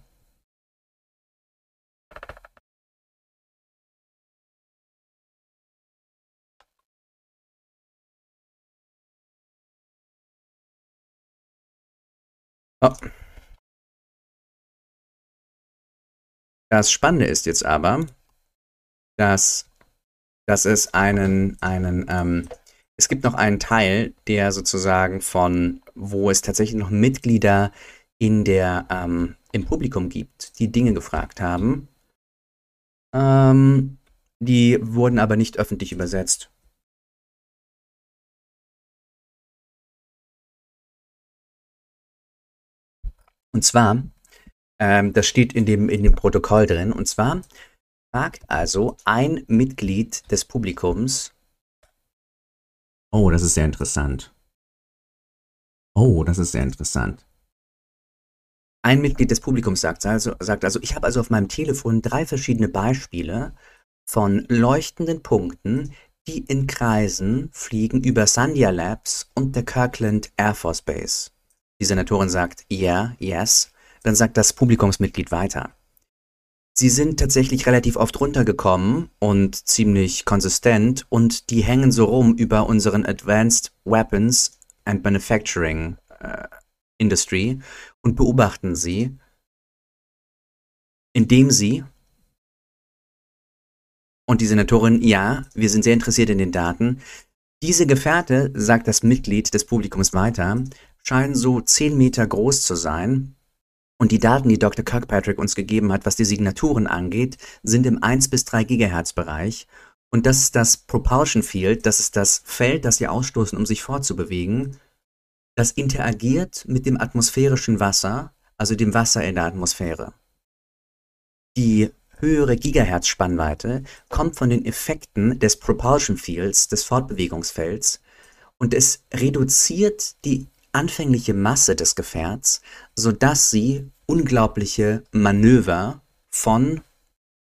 Oh. Das Spannende ist jetzt aber, dass, dass es einen, einen ähm, es gibt noch einen Teil, der sozusagen von, wo es tatsächlich noch Mitglieder in der, ähm, im Publikum gibt, die Dinge gefragt haben. Ähm, die wurden aber nicht öffentlich übersetzt. Und zwar, ähm, das steht in dem, in dem Protokoll drin, und zwar fragt also ein Mitglied des Publikums, Oh, das ist sehr interessant. Oh, das ist sehr interessant. Ein Mitglied des Publikums sagt also, sagt also ich habe also auf meinem Telefon drei verschiedene Beispiele von leuchtenden Punkten, die in Kreisen fliegen über Sandia Labs und der Kirkland Air Force Base. Die Senatorin sagt, yeah, yes. Dann sagt das Publikumsmitglied weiter. Sie sind tatsächlich relativ oft runtergekommen und ziemlich konsistent und die hängen so rum über unseren Advanced Weapons and Manufacturing äh, Industry und beobachten sie, indem sie und die Senatorin, ja, wir sind sehr interessiert in den Daten. Diese Gefährte, sagt das Mitglied des Publikums weiter, scheinen so 10 Meter groß zu sein und die Daten, die Dr. Kirkpatrick uns gegeben hat, was die Signaturen angeht, sind im 1 bis 3 Gigahertz Bereich. Und das ist das Propulsion Field, das ist das Feld, das sie ausstoßen, um sich fortzubewegen. Das interagiert mit dem atmosphärischen Wasser, also dem Wasser in der Atmosphäre. Die höhere Gigahertz-Spannweite kommt von den Effekten des Propulsion Fields, des Fortbewegungsfelds, und es reduziert die anfängliche Masse des Gefährts, sodass sie unglaubliche Manöver von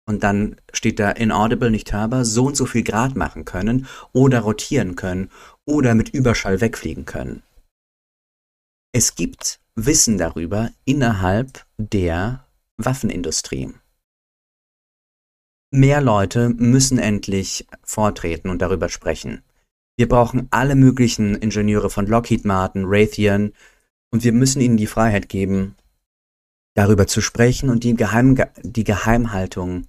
und dann steht da inaudible, nicht hörbar, so und so viel Grad machen können oder rotieren können oder mit Überschall wegfliegen können. Es gibt Wissen darüber innerhalb der Waffenindustrie. Mehr Leute müssen endlich vortreten und darüber sprechen. Wir brauchen alle möglichen Ingenieure von Lockheed Martin, Raytheon und wir müssen ihnen die Freiheit geben, darüber zu sprechen und die, Geheim die Geheimhaltung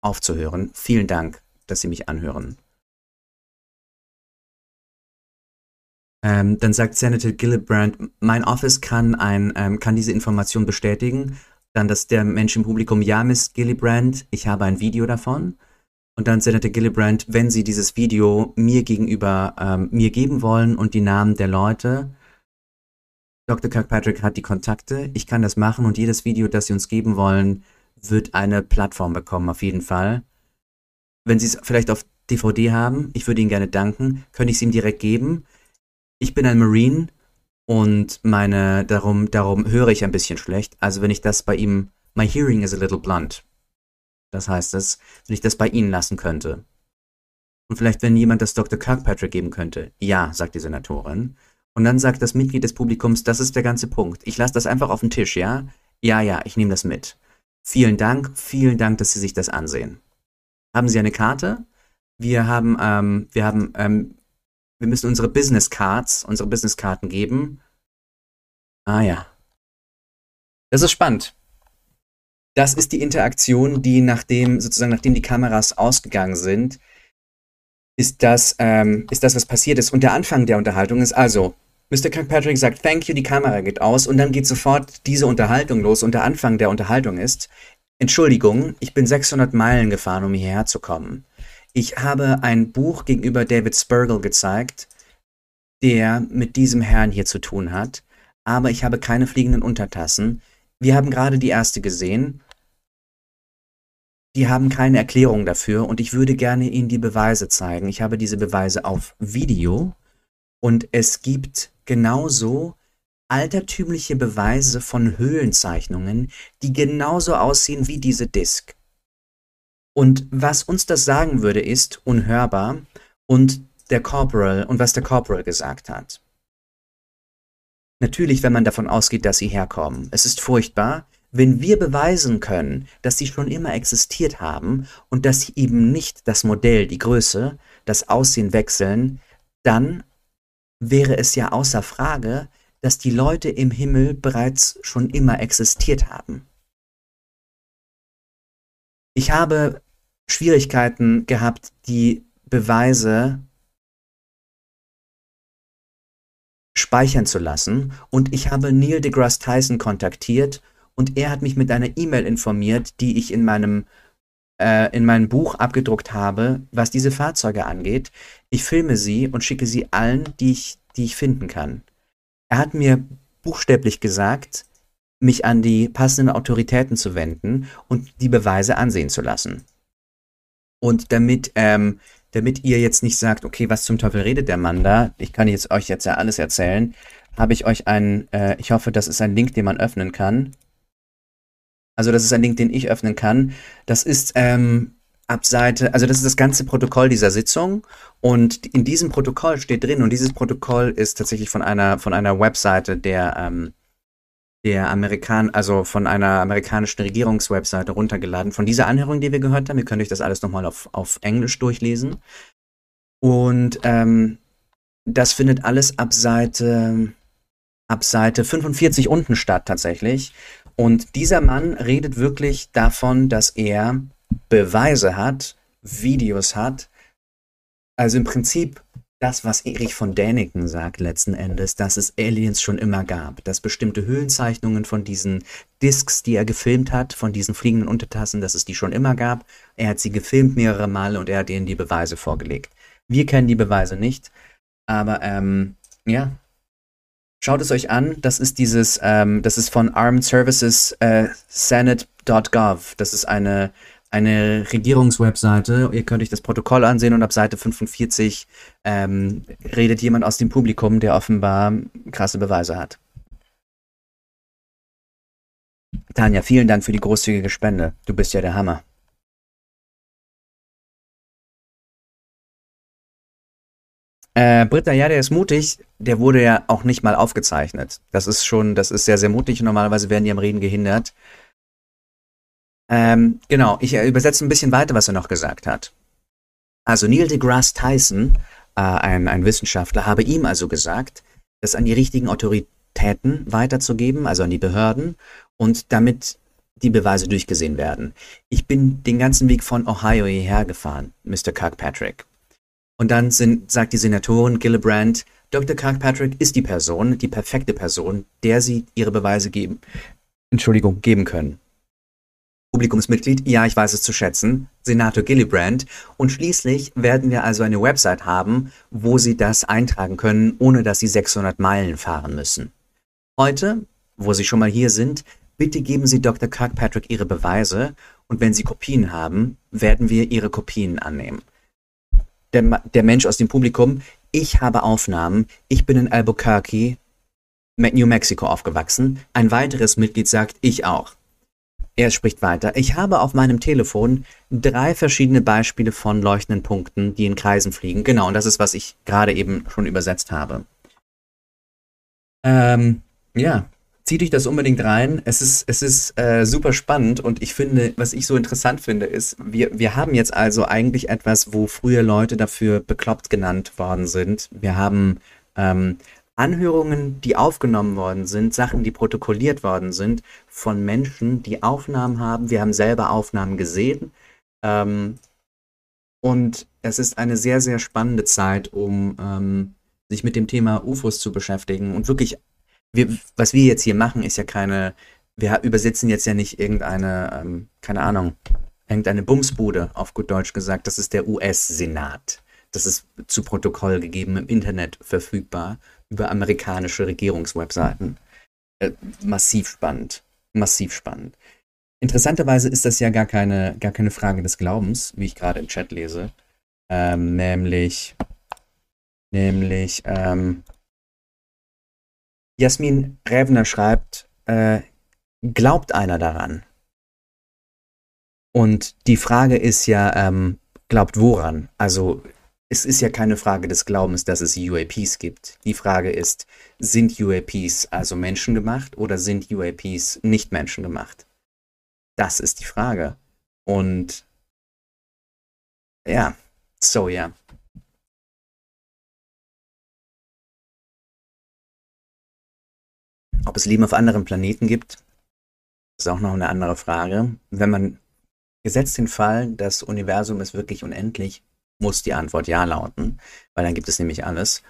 aufzuhören. Vielen Dank, dass Sie mich anhören. Ähm, dann sagt Senator Gillibrand, mein Office kann, ein, ähm, kann diese Information bestätigen. Dann, dass der Mensch im Publikum, ja, Miss Gillibrand, ich habe ein Video davon. Und dann Senator Gillibrand, wenn Sie dieses Video mir gegenüber ähm, mir geben wollen und die Namen der Leute, Dr. Kirkpatrick hat die Kontakte, ich kann das machen und jedes Video, das Sie uns geben wollen, wird eine Plattform bekommen, auf jeden Fall. Wenn Sie es vielleicht auf DVD haben, ich würde Ihnen gerne danken, könnte ich es ihm direkt geben. Ich bin ein Marine und meine, darum, darum höre ich ein bisschen schlecht. Also wenn ich das bei ihm, my hearing is a little blunt. Das heißt es, wenn ich das bei Ihnen lassen könnte. Und vielleicht, wenn jemand das Dr. Kirkpatrick geben könnte. Ja, sagt die Senatorin. Und dann sagt das Mitglied des Publikums, das ist der ganze Punkt. Ich lasse das einfach auf den Tisch, ja? Ja, ja, ich nehme das mit. Vielen Dank, vielen Dank, dass Sie sich das ansehen. Haben Sie eine Karte? Wir haben, ähm, wir haben, ähm, wir müssen unsere Business Cards, unsere Business Karten geben. Ah ja. Das ist spannend das ist die Interaktion, die nachdem, sozusagen, nachdem die Kameras ausgegangen sind, ist das, ähm, ist das, was passiert ist. Und der Anfang der Unterhaltung ist also, Mr. Kirkpatrick sagt, thank you, die Kamera geht aus und dann geht sofort diese Unterhaltung los und der Anfang der Unterhaltung ist, Entschuldigung, ich bin 600 Meilen gefahren, um hierher zu kommen. Ich habe ein Buch gegenüber David Spurgel gezeigt, der mit diesem Herrn hier zu tun hat, aber ich habe keine fliegenden Untertassen. Wir haben gerade die erste gesehen die haben keine Erklärung dafür und ich würde gerne Ihnen die Beweise zeigen. Ich habe diese Beweise auf Video und es gibt genauso altertümliche Beweise von Höhlenzeichnungen, die genauso aussehen wie diese Disk. Und was uns das sagen würde, ist unhörbar und der Corporal und was der Corporal gesagt hat. Natürlich, wenn man davon ausgeht, dass sie herkommen. Es ist furchtbar, wenn wir beweisen können, dass sie schon immer existiert haben und dass sie eben nicht das Modell, die Größe, das Aussehen wechseln, dann wäre es ja außer Frage, dass die Leute im Himmel bereits schon immer existiert haben. Ich habe Schwierigkeiten gehabt, die Beweise speichern zu lassen und ich habe Neil deGrasse Tyson kontaktiert und er hat mich mit einer E-Mail informiert, die ich in meinem äh, in meinem Buch abgedruckt habe, was diese Fahrzeuge angeht. Ich filme sie und schicke sie allen, die ich, die ich finden kann. Er hat mir buchstäblich gesagt, mich an die passenden Autoritäten zu wenden und die Beweise ansehen zu lassen. Und damit, ähm, damit ihr jetzt nicht sagt, okay, was zum Teufel redet der Mann da? Ich kann jetzt euch jetzt ja alles erzählen. Habe ich euch einen, äh, ich hoffe, das ist ein Link, den man öffnen kann. Also das ist ein Link, den ich öffnen kann. Das ist ähm, ab Seite, also das ist das ganze Protokoll dieser Sitzung und in diesem Protokoll steht drin und dieses Protokoll ist tatsächlich von einer von einer Webseite der ähm, der Amerikan, also von einer amerikanischen Regierungswebseite runtergeladen. Von dieser Anhörung, die wir gehört haben, ihr könnt euch das alles nochmal auf, auf Englisch durchlesen. Und ähm, das findet alles ab Seite, ab Seite 45 unten statt tatsächlich. Und dieser Mann redet wirklich davon, dass er Beweise hat, Videos hat. Also im Prinzip das, was Erich von Däniken sagt letzten Endes, dass es Aliens schon immer gab, dass bestimmte Höhlenzeichnungen von diesen Discs, die er gefilmt hat, von diesen fliegenden Untertassen, dass es die schon immer gab. Er hat sie gefilmt mehrere Male und er hat ihnen die Beweise vorgelegt. Wir kennen die Beweise nicht, aber ähm, ja, Schaut es euch an. Das ist dieses, ähm, das ist von Armed Services äh, Senate.gov. Das ist eine, eine Regierungswebseite. Ihr könnt euch das Protokoll ansehen und ab Seite 45 ähm, redet jemand aus dem Publikum, der offenbar krasse Beweise hat. Tanja, vielen Dank für die großzügige Spende. Du bist ja der Hammer. Äh, Britta, ja, der ist mutig. Der wurde ja auch nicht mal aufgezeichnet. Das ist schon, das ist sehr, sehr mutig. Normalerweise werden die am Reden gehindert. Ähm, genau, ich äh, übersetze ein bisschen weiter, was er noch gesagt hat. Also Neil deGrasse Tyson, äh, ein, ein Wissenschaftler, habe ihm also gesagt, das an die richtigen Autoritäten weiterzugeben, also an die Behörden, und damit die Beweise durchgesehen werden. Ich bin den ganzen Weg von Ohio hierher gefahren, Mr. Kirkpatrick. Und dann sind, sagt die Senatorin Gillibrand, Dr. Kirkpatrick ist die Person, die perfekte Person, der sie ihre Beweise geben, Entschuldigung, geben können. Publikumsmitglied, ja, ich weiß es zu schätzen, Senator Gillibrand. Und schließlich werden wir also eine Website haben, wo Sie das eintragen können, ohne dass Sie 600 Meilen fahren müssen. Heute, wo Sie schon mal hier sind, bitte geben Sie Dr. Kirkpatrick Ihre Beweise und wenn Sie Kopien haben, werden wir Ihre Kopien annehmen der, der Mensch aus dem Publikum, ich habe Aufnahmen, ich bin in Albuquerque, New Mexico aufgewachsen. Ein weiteres Mitglied sagt, ich auch. Er spricht weiter. Ich habe auf meinem Telefon drei verschiedene Beispiele von leuchtenden Punkten, die in Kreisen fliegen. Genau, und das ist, was ich gerade eben schon übersetzt habe. Ähm, ja, zieht euch das unbedingt rein. Es ist, es ist äh, super spannend und ich finde, was ich so interessant finde, ist, wir, wir haben jetzt also eigentlich etwas, wo früher Leute dafür bekloppt genannt worden sind. Wir haben ähm, Anhörungen, die aufgenommen worden sind, Sachen, die protokolliert worden sind von Menschen, die Aufnahmen haben. Wir haben selber Aufnahmen gesehen. Ähm, und es ist eine sehr, sehr spannende Zeit, um ähm, sich mit dem Thema UFOs zu beschäftigen und wirklich wir, was wir jetzt hier machen, ist ja keine, wir übersetzen jetzt ja nicht irgendeine, ähm, keine Ahnung, irgendeine Bumsbude, auf gut Deutsch gesagt. Das ist der US-Senat. Das ist zu Protokoll gegeben, im Internet verfügbar, über amerikanische Regierungswebseiten. Äh, massiv spannend. Massiv spannend. Interessanterweise ist das ja gar keine, gar keine Frage des Glaubens, wie ich gerade im Chat lese. Ähm, nämlich, nämlich, ähm, Jasmin Rävner schreibt, äh, glaubt einer daran? Und die Frage ist ja, ähm, glaubt woran? Also es ist ja keine Frage des Glaubens, dass es UAPs gibt. Die Frage ist, sind UAPs also menschengemacht oder sind UAPs nicht menschengemacht? Das ist die Frage. Und ja, so ja. Ob es Leben auf anderen Planeten gibt, ist auch noch eine andere Frage. Wenn man gesetzt den Fall, das Universum ist wirklich unendlich, muss die Antwort ja lauten, weil dann gibt es nämlich alles.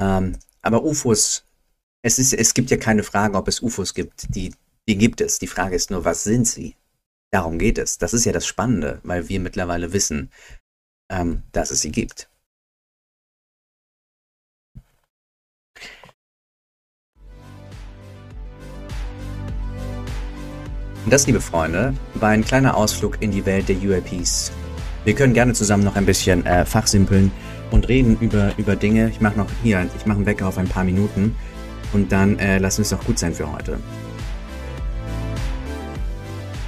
Ähm, aber UFOs, es, ist, es gibt ja keine Frage, ob es UFOs gibt. Die, die gibt es. Die Frage ist nur, was sind sie? Darum geht es. Das ist ja das Spannende, weil wir mittlerweile wissen, ähm, dass es sie gibt. Das, liebe Freunde, war ein kleiner Ausflug in die Welt der UAPs. Wir können gerne zusammen noch ein bisschen äh, fachsimpeln und reden über, über Dinge. Ich mache noch hier, ich mache einen Wecker auf ein paar Minuten und dann äh, lassen es doch gut sein für heute.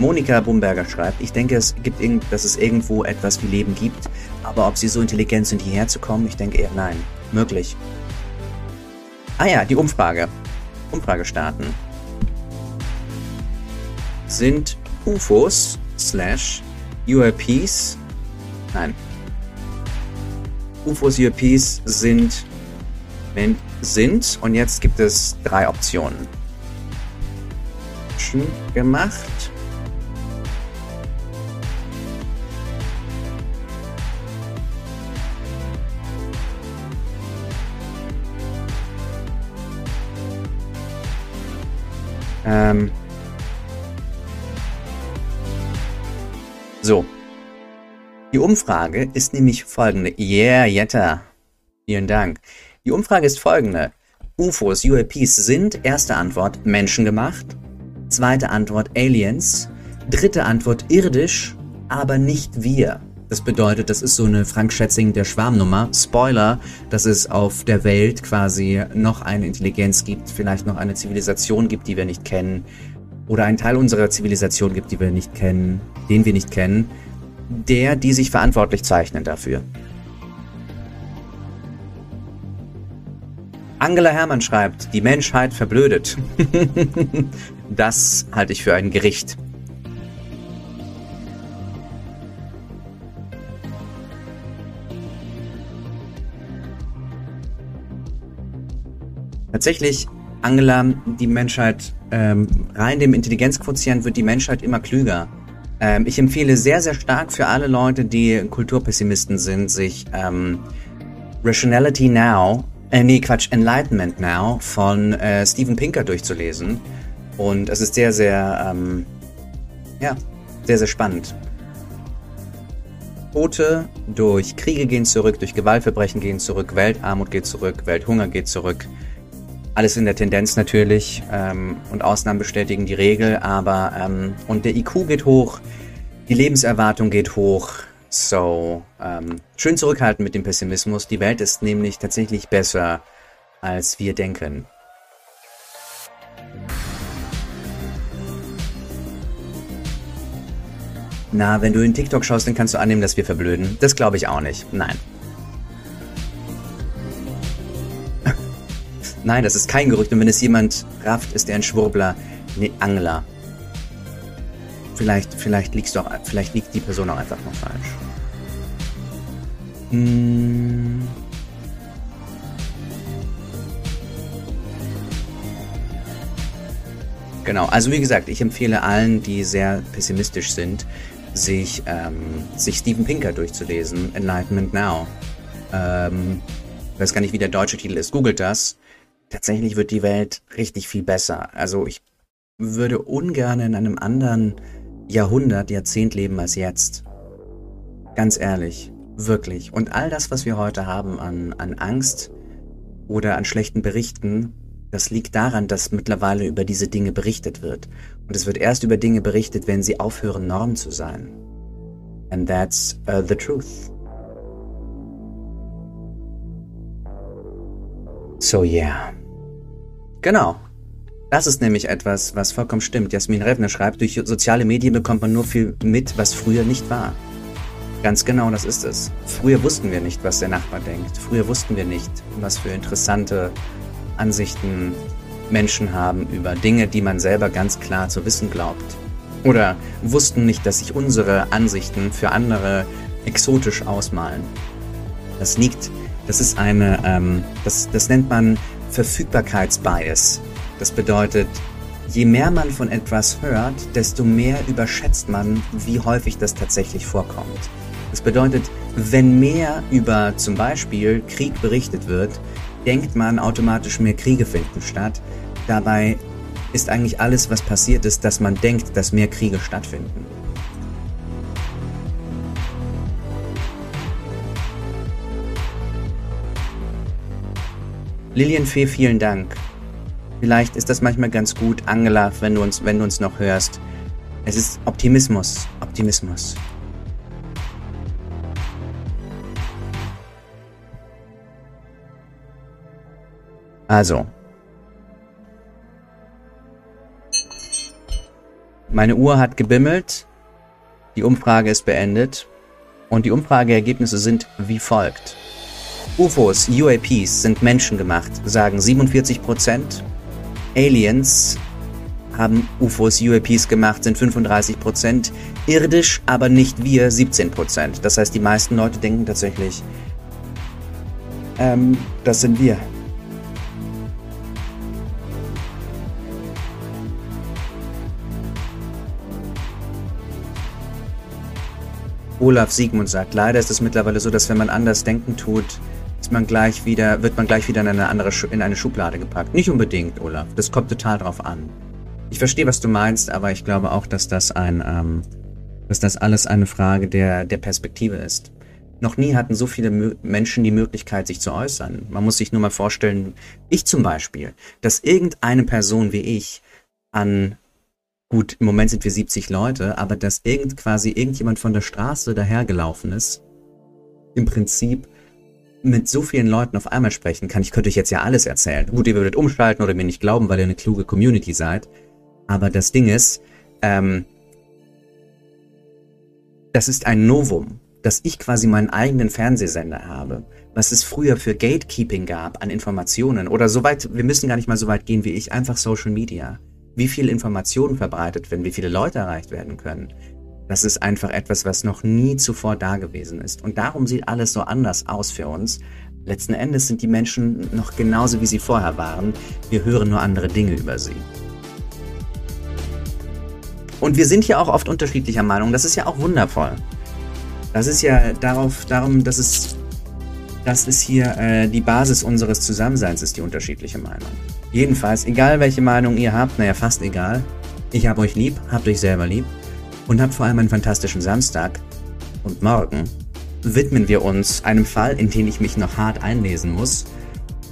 Monika Bumberger schreibt, ich denke, es gibt irgend, dass es irgendwo etwas wie Leben gibt, aber ob sie so intelligent sind, hierher zu kommen, ich denke eher nein. Möglich. Ah ja, die Umfrage. Umfrage starten sind UFOs slash UAPs. Nein. UFOs, UAPs sind, sind und jetzt gibt es drei Optionen. Schon gemacht. Ähm, So. Die Umfrage ist nämlich folgende. Yeah, Jetta. Vielen Dank. Die Umfrage ist folgende. UFOs, UAPs sind, erste Antwort, menschengemacht. Zweite Antwort, Aliens. Dritte Antwort, irdisch, aber nicht wir. Das bedeutet, das ist so eine Frank Schätzing der Schwarmnummer. Spoiler, dass es auf der Welt quasi noch eine Intelligenz gibt, vielleicht noch eine Zivilisation gibt, die wir nicht kennen, oder einen Teil unserer Zivilisation gibt, die wir nicht kennen, den wir nicht kennen, der, die sich verantwortlich zeichnen dafür. Angela Hermann schreibt, die Menschheit verblödet. das halte ich für ein Gericht. Tatsächlich Angela, die Menschheit, ähm, rein dem Intelligenzquotient wird die Menschheit immer klüger. Ähm, ich empfehle sehr, sehr stark für alle Leute, die Kulturpessimisten sind, sich ähm, Rationality Now, äh, nee, Quatsch, Enlightenment Now von äh, Steven Pinker durchzulesen. Und es ist sehr, sehr, ähm, ja, sehr, sehr spannend. Tote durch Kriege gehen zurück, durch Gewaltverbrechen gehen zurück, Weltarmut geht zurück, Welthunger geht zurück. Alles in der Tendenz natürlich ähm, und Ausnahmen bestätigen die Regel, aber ähm, und der IQ geht hoch, die Lebenserwartung geht hoch. So, ähm, schön zurückhalten mit dem Pessimismus. Die Welt ist nämlich tatsächlich besser, als wir denken. Na, wenn du in TikTok schaust, dann kannst du annehmen, dass wir verblöden. Das glaube ich auch nicht. Nein. Nein, das ist kein Gerücht. Und wenn es jemand rafft, ist er ein Schwurbler, nee, Angler. Vielleicht, vielleicht liegst du auch, vielleicht liegt die Person auch einfach noch falsch. Hm. Genau, also wie gesagt, ich empfehle allen, die sehr pessimistisch sind, sich, ähm, sich Steven Pinker durchzulesen, Enlightenment Now. Ähm, weiß gar nicht, wie der deutsche Titel ist. Googelt das tatsächlich wird die Welt richtig viel besser. Also ich würde ungern in einem anderen Jahrhundert, Jahrzehnt leben als jetzt. Ganz ehrlich, wirklich. Und all das, was wir heute haben an, an Angst oder an schlechten Berichten, das liegt daran, dass mittlerweile über diese Dinge berichtet wird. Und es wird erst über Dinge berichtet, wenn sie aufhören, Norm zu sein. And that's uh, the truth. So yeah. Genau. Das ist nämlich etwas, was vollkommen stimmt. Jasmin Revner schreibt, durch soziale Medien bekommt man nur viel mit, was früher nicht war. Ganz genau, das ist es. Früher wussten wir nicht, was der Nachbar denkt. Früher wussten wir nicht, was für interessante Ansichten Menschen haben über Dinge, die man selber ganz klar zu wissen glaubt. Oder wussten nicht, dass sich unsere Ansichten für andere exotisch ausmalen. Das liegt, das ist eine, ähm, das, das nennt man Verfügbarkeitsbias. Das bedeutet, je mehr man von etwas hört, desto mehr überschätzt man, wie häufig das tatsächlich vorkommt. Das bedeutet, wenn mehr über zum Beispiel Krieg berichtet wird, denkt man automatisch mehr Kriege finden statt. Dabei ist eigentlich alles, was passiert ist, dass man denkt, dass mehr Kriege stattfinden. Lilienfee, vielen Dank. Vielleicht ist das manchmal ganz gut, Angela, wenn du uns, wenn du uns noch hörst. Es ist Optimismus, Optimismus. Also. Meine Uhr hat gebimmelt. Die Umfrage ist beendet. Und die Umfrageergebnisse sind wie folgt. UFOs, UAPs sind menschengemacht, sagen 47%. Aliens haben UFOs, UAPs gemacht, sind 35%. Irdisch, aber nicht wir, 17%. Das heißt, die meisten Leute denken tatsächlich, ähm, das sind wir. Olaf Siegmund sagt, leider ist es mittlerweile so, dass wenn man anders denken tut, ist man gleich wieder, wird man gleich wieder in eine andere in eine Schublade gepackt. Nicht unbedingt, Olaf. Das kommt total drauf an. Ich verstehe, was du meinst, aber ich glaube auch, dass das ein, ähm, dass das alles eine Frage der, der Perspektive ist. Noch nie hatten so viele Menschen die Möglichkeit, sich zu äußern. Man muss sich nur mal vorstellen, ich zum Beispiel, dass irgendeine Person wie ich an, gut, im Moment sind wir 70 Leute, aber dass irgend quasi irgendjemand von der Straße dahergelaufen ist, im Prinzip mit so vielen Leuten auf einmal sprechen kann. Ich könnte euch jetzt ja alles erzählen. Gut, ihr würdet umschalten oder mir nicht glauben, weil ihr eine kluge Community seid. Aber das Ding ist, ähm, das ist ein Novum, dass ich quasi meinen eigenen Fernsehsender habe. Was es früher für Gatekeeping gab an Informationen oder soweit, wir müssen gar nicht mal so weit gehen wie ich, einfach Social Media. Wie viel Informationen verbreitet werden, wie viele Leute erreicht werden können. Das ist einfach etwas, was noch nie zuvor da gewesen ist. Und darum sieht alles so anders aus für uns. Letzten Endes sind die Menschen noch genauso, wie sie vorher waren. Wir hören nur andere Dinge über sie. Und wir sind hier auch oft unterschiedlicher Meinung. Das ist ja auch wundervoll. Das ist ja darauf, darum, dass es, das ist hier äh, die Basis unseres Zusammenseins, ist die unterschiedliche Meinung. Jedenfalls, egal welche Meinung ihr habt, naja, fast egal. Ich hab euch lieb, habt euch selber lieb und habt vor allem einen fantastischen Samstag. Und morgen widmen wir uns einem Fall, in den ich mich noch hart einlesen muss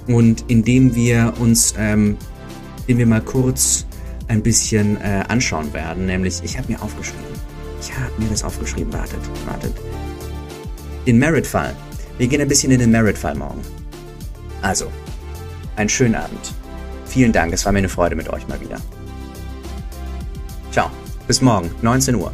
und in dem wir uns, ähm, den wir mal kurz ein bisschen äh, anschauen werden. Nämlich, ich habe mir aufgeschrieben. Ich habe mir das aufgeschrieben. Wartet, wartet. Den Merit-Fall. Wir gehen ein bisschen in den Merit-Fall morgen. Also, einen schönen Abend. Vielen Dank, es war mir eine Freude mit euch mal wieder. Ciao. Bis morgen, 19 Uhr.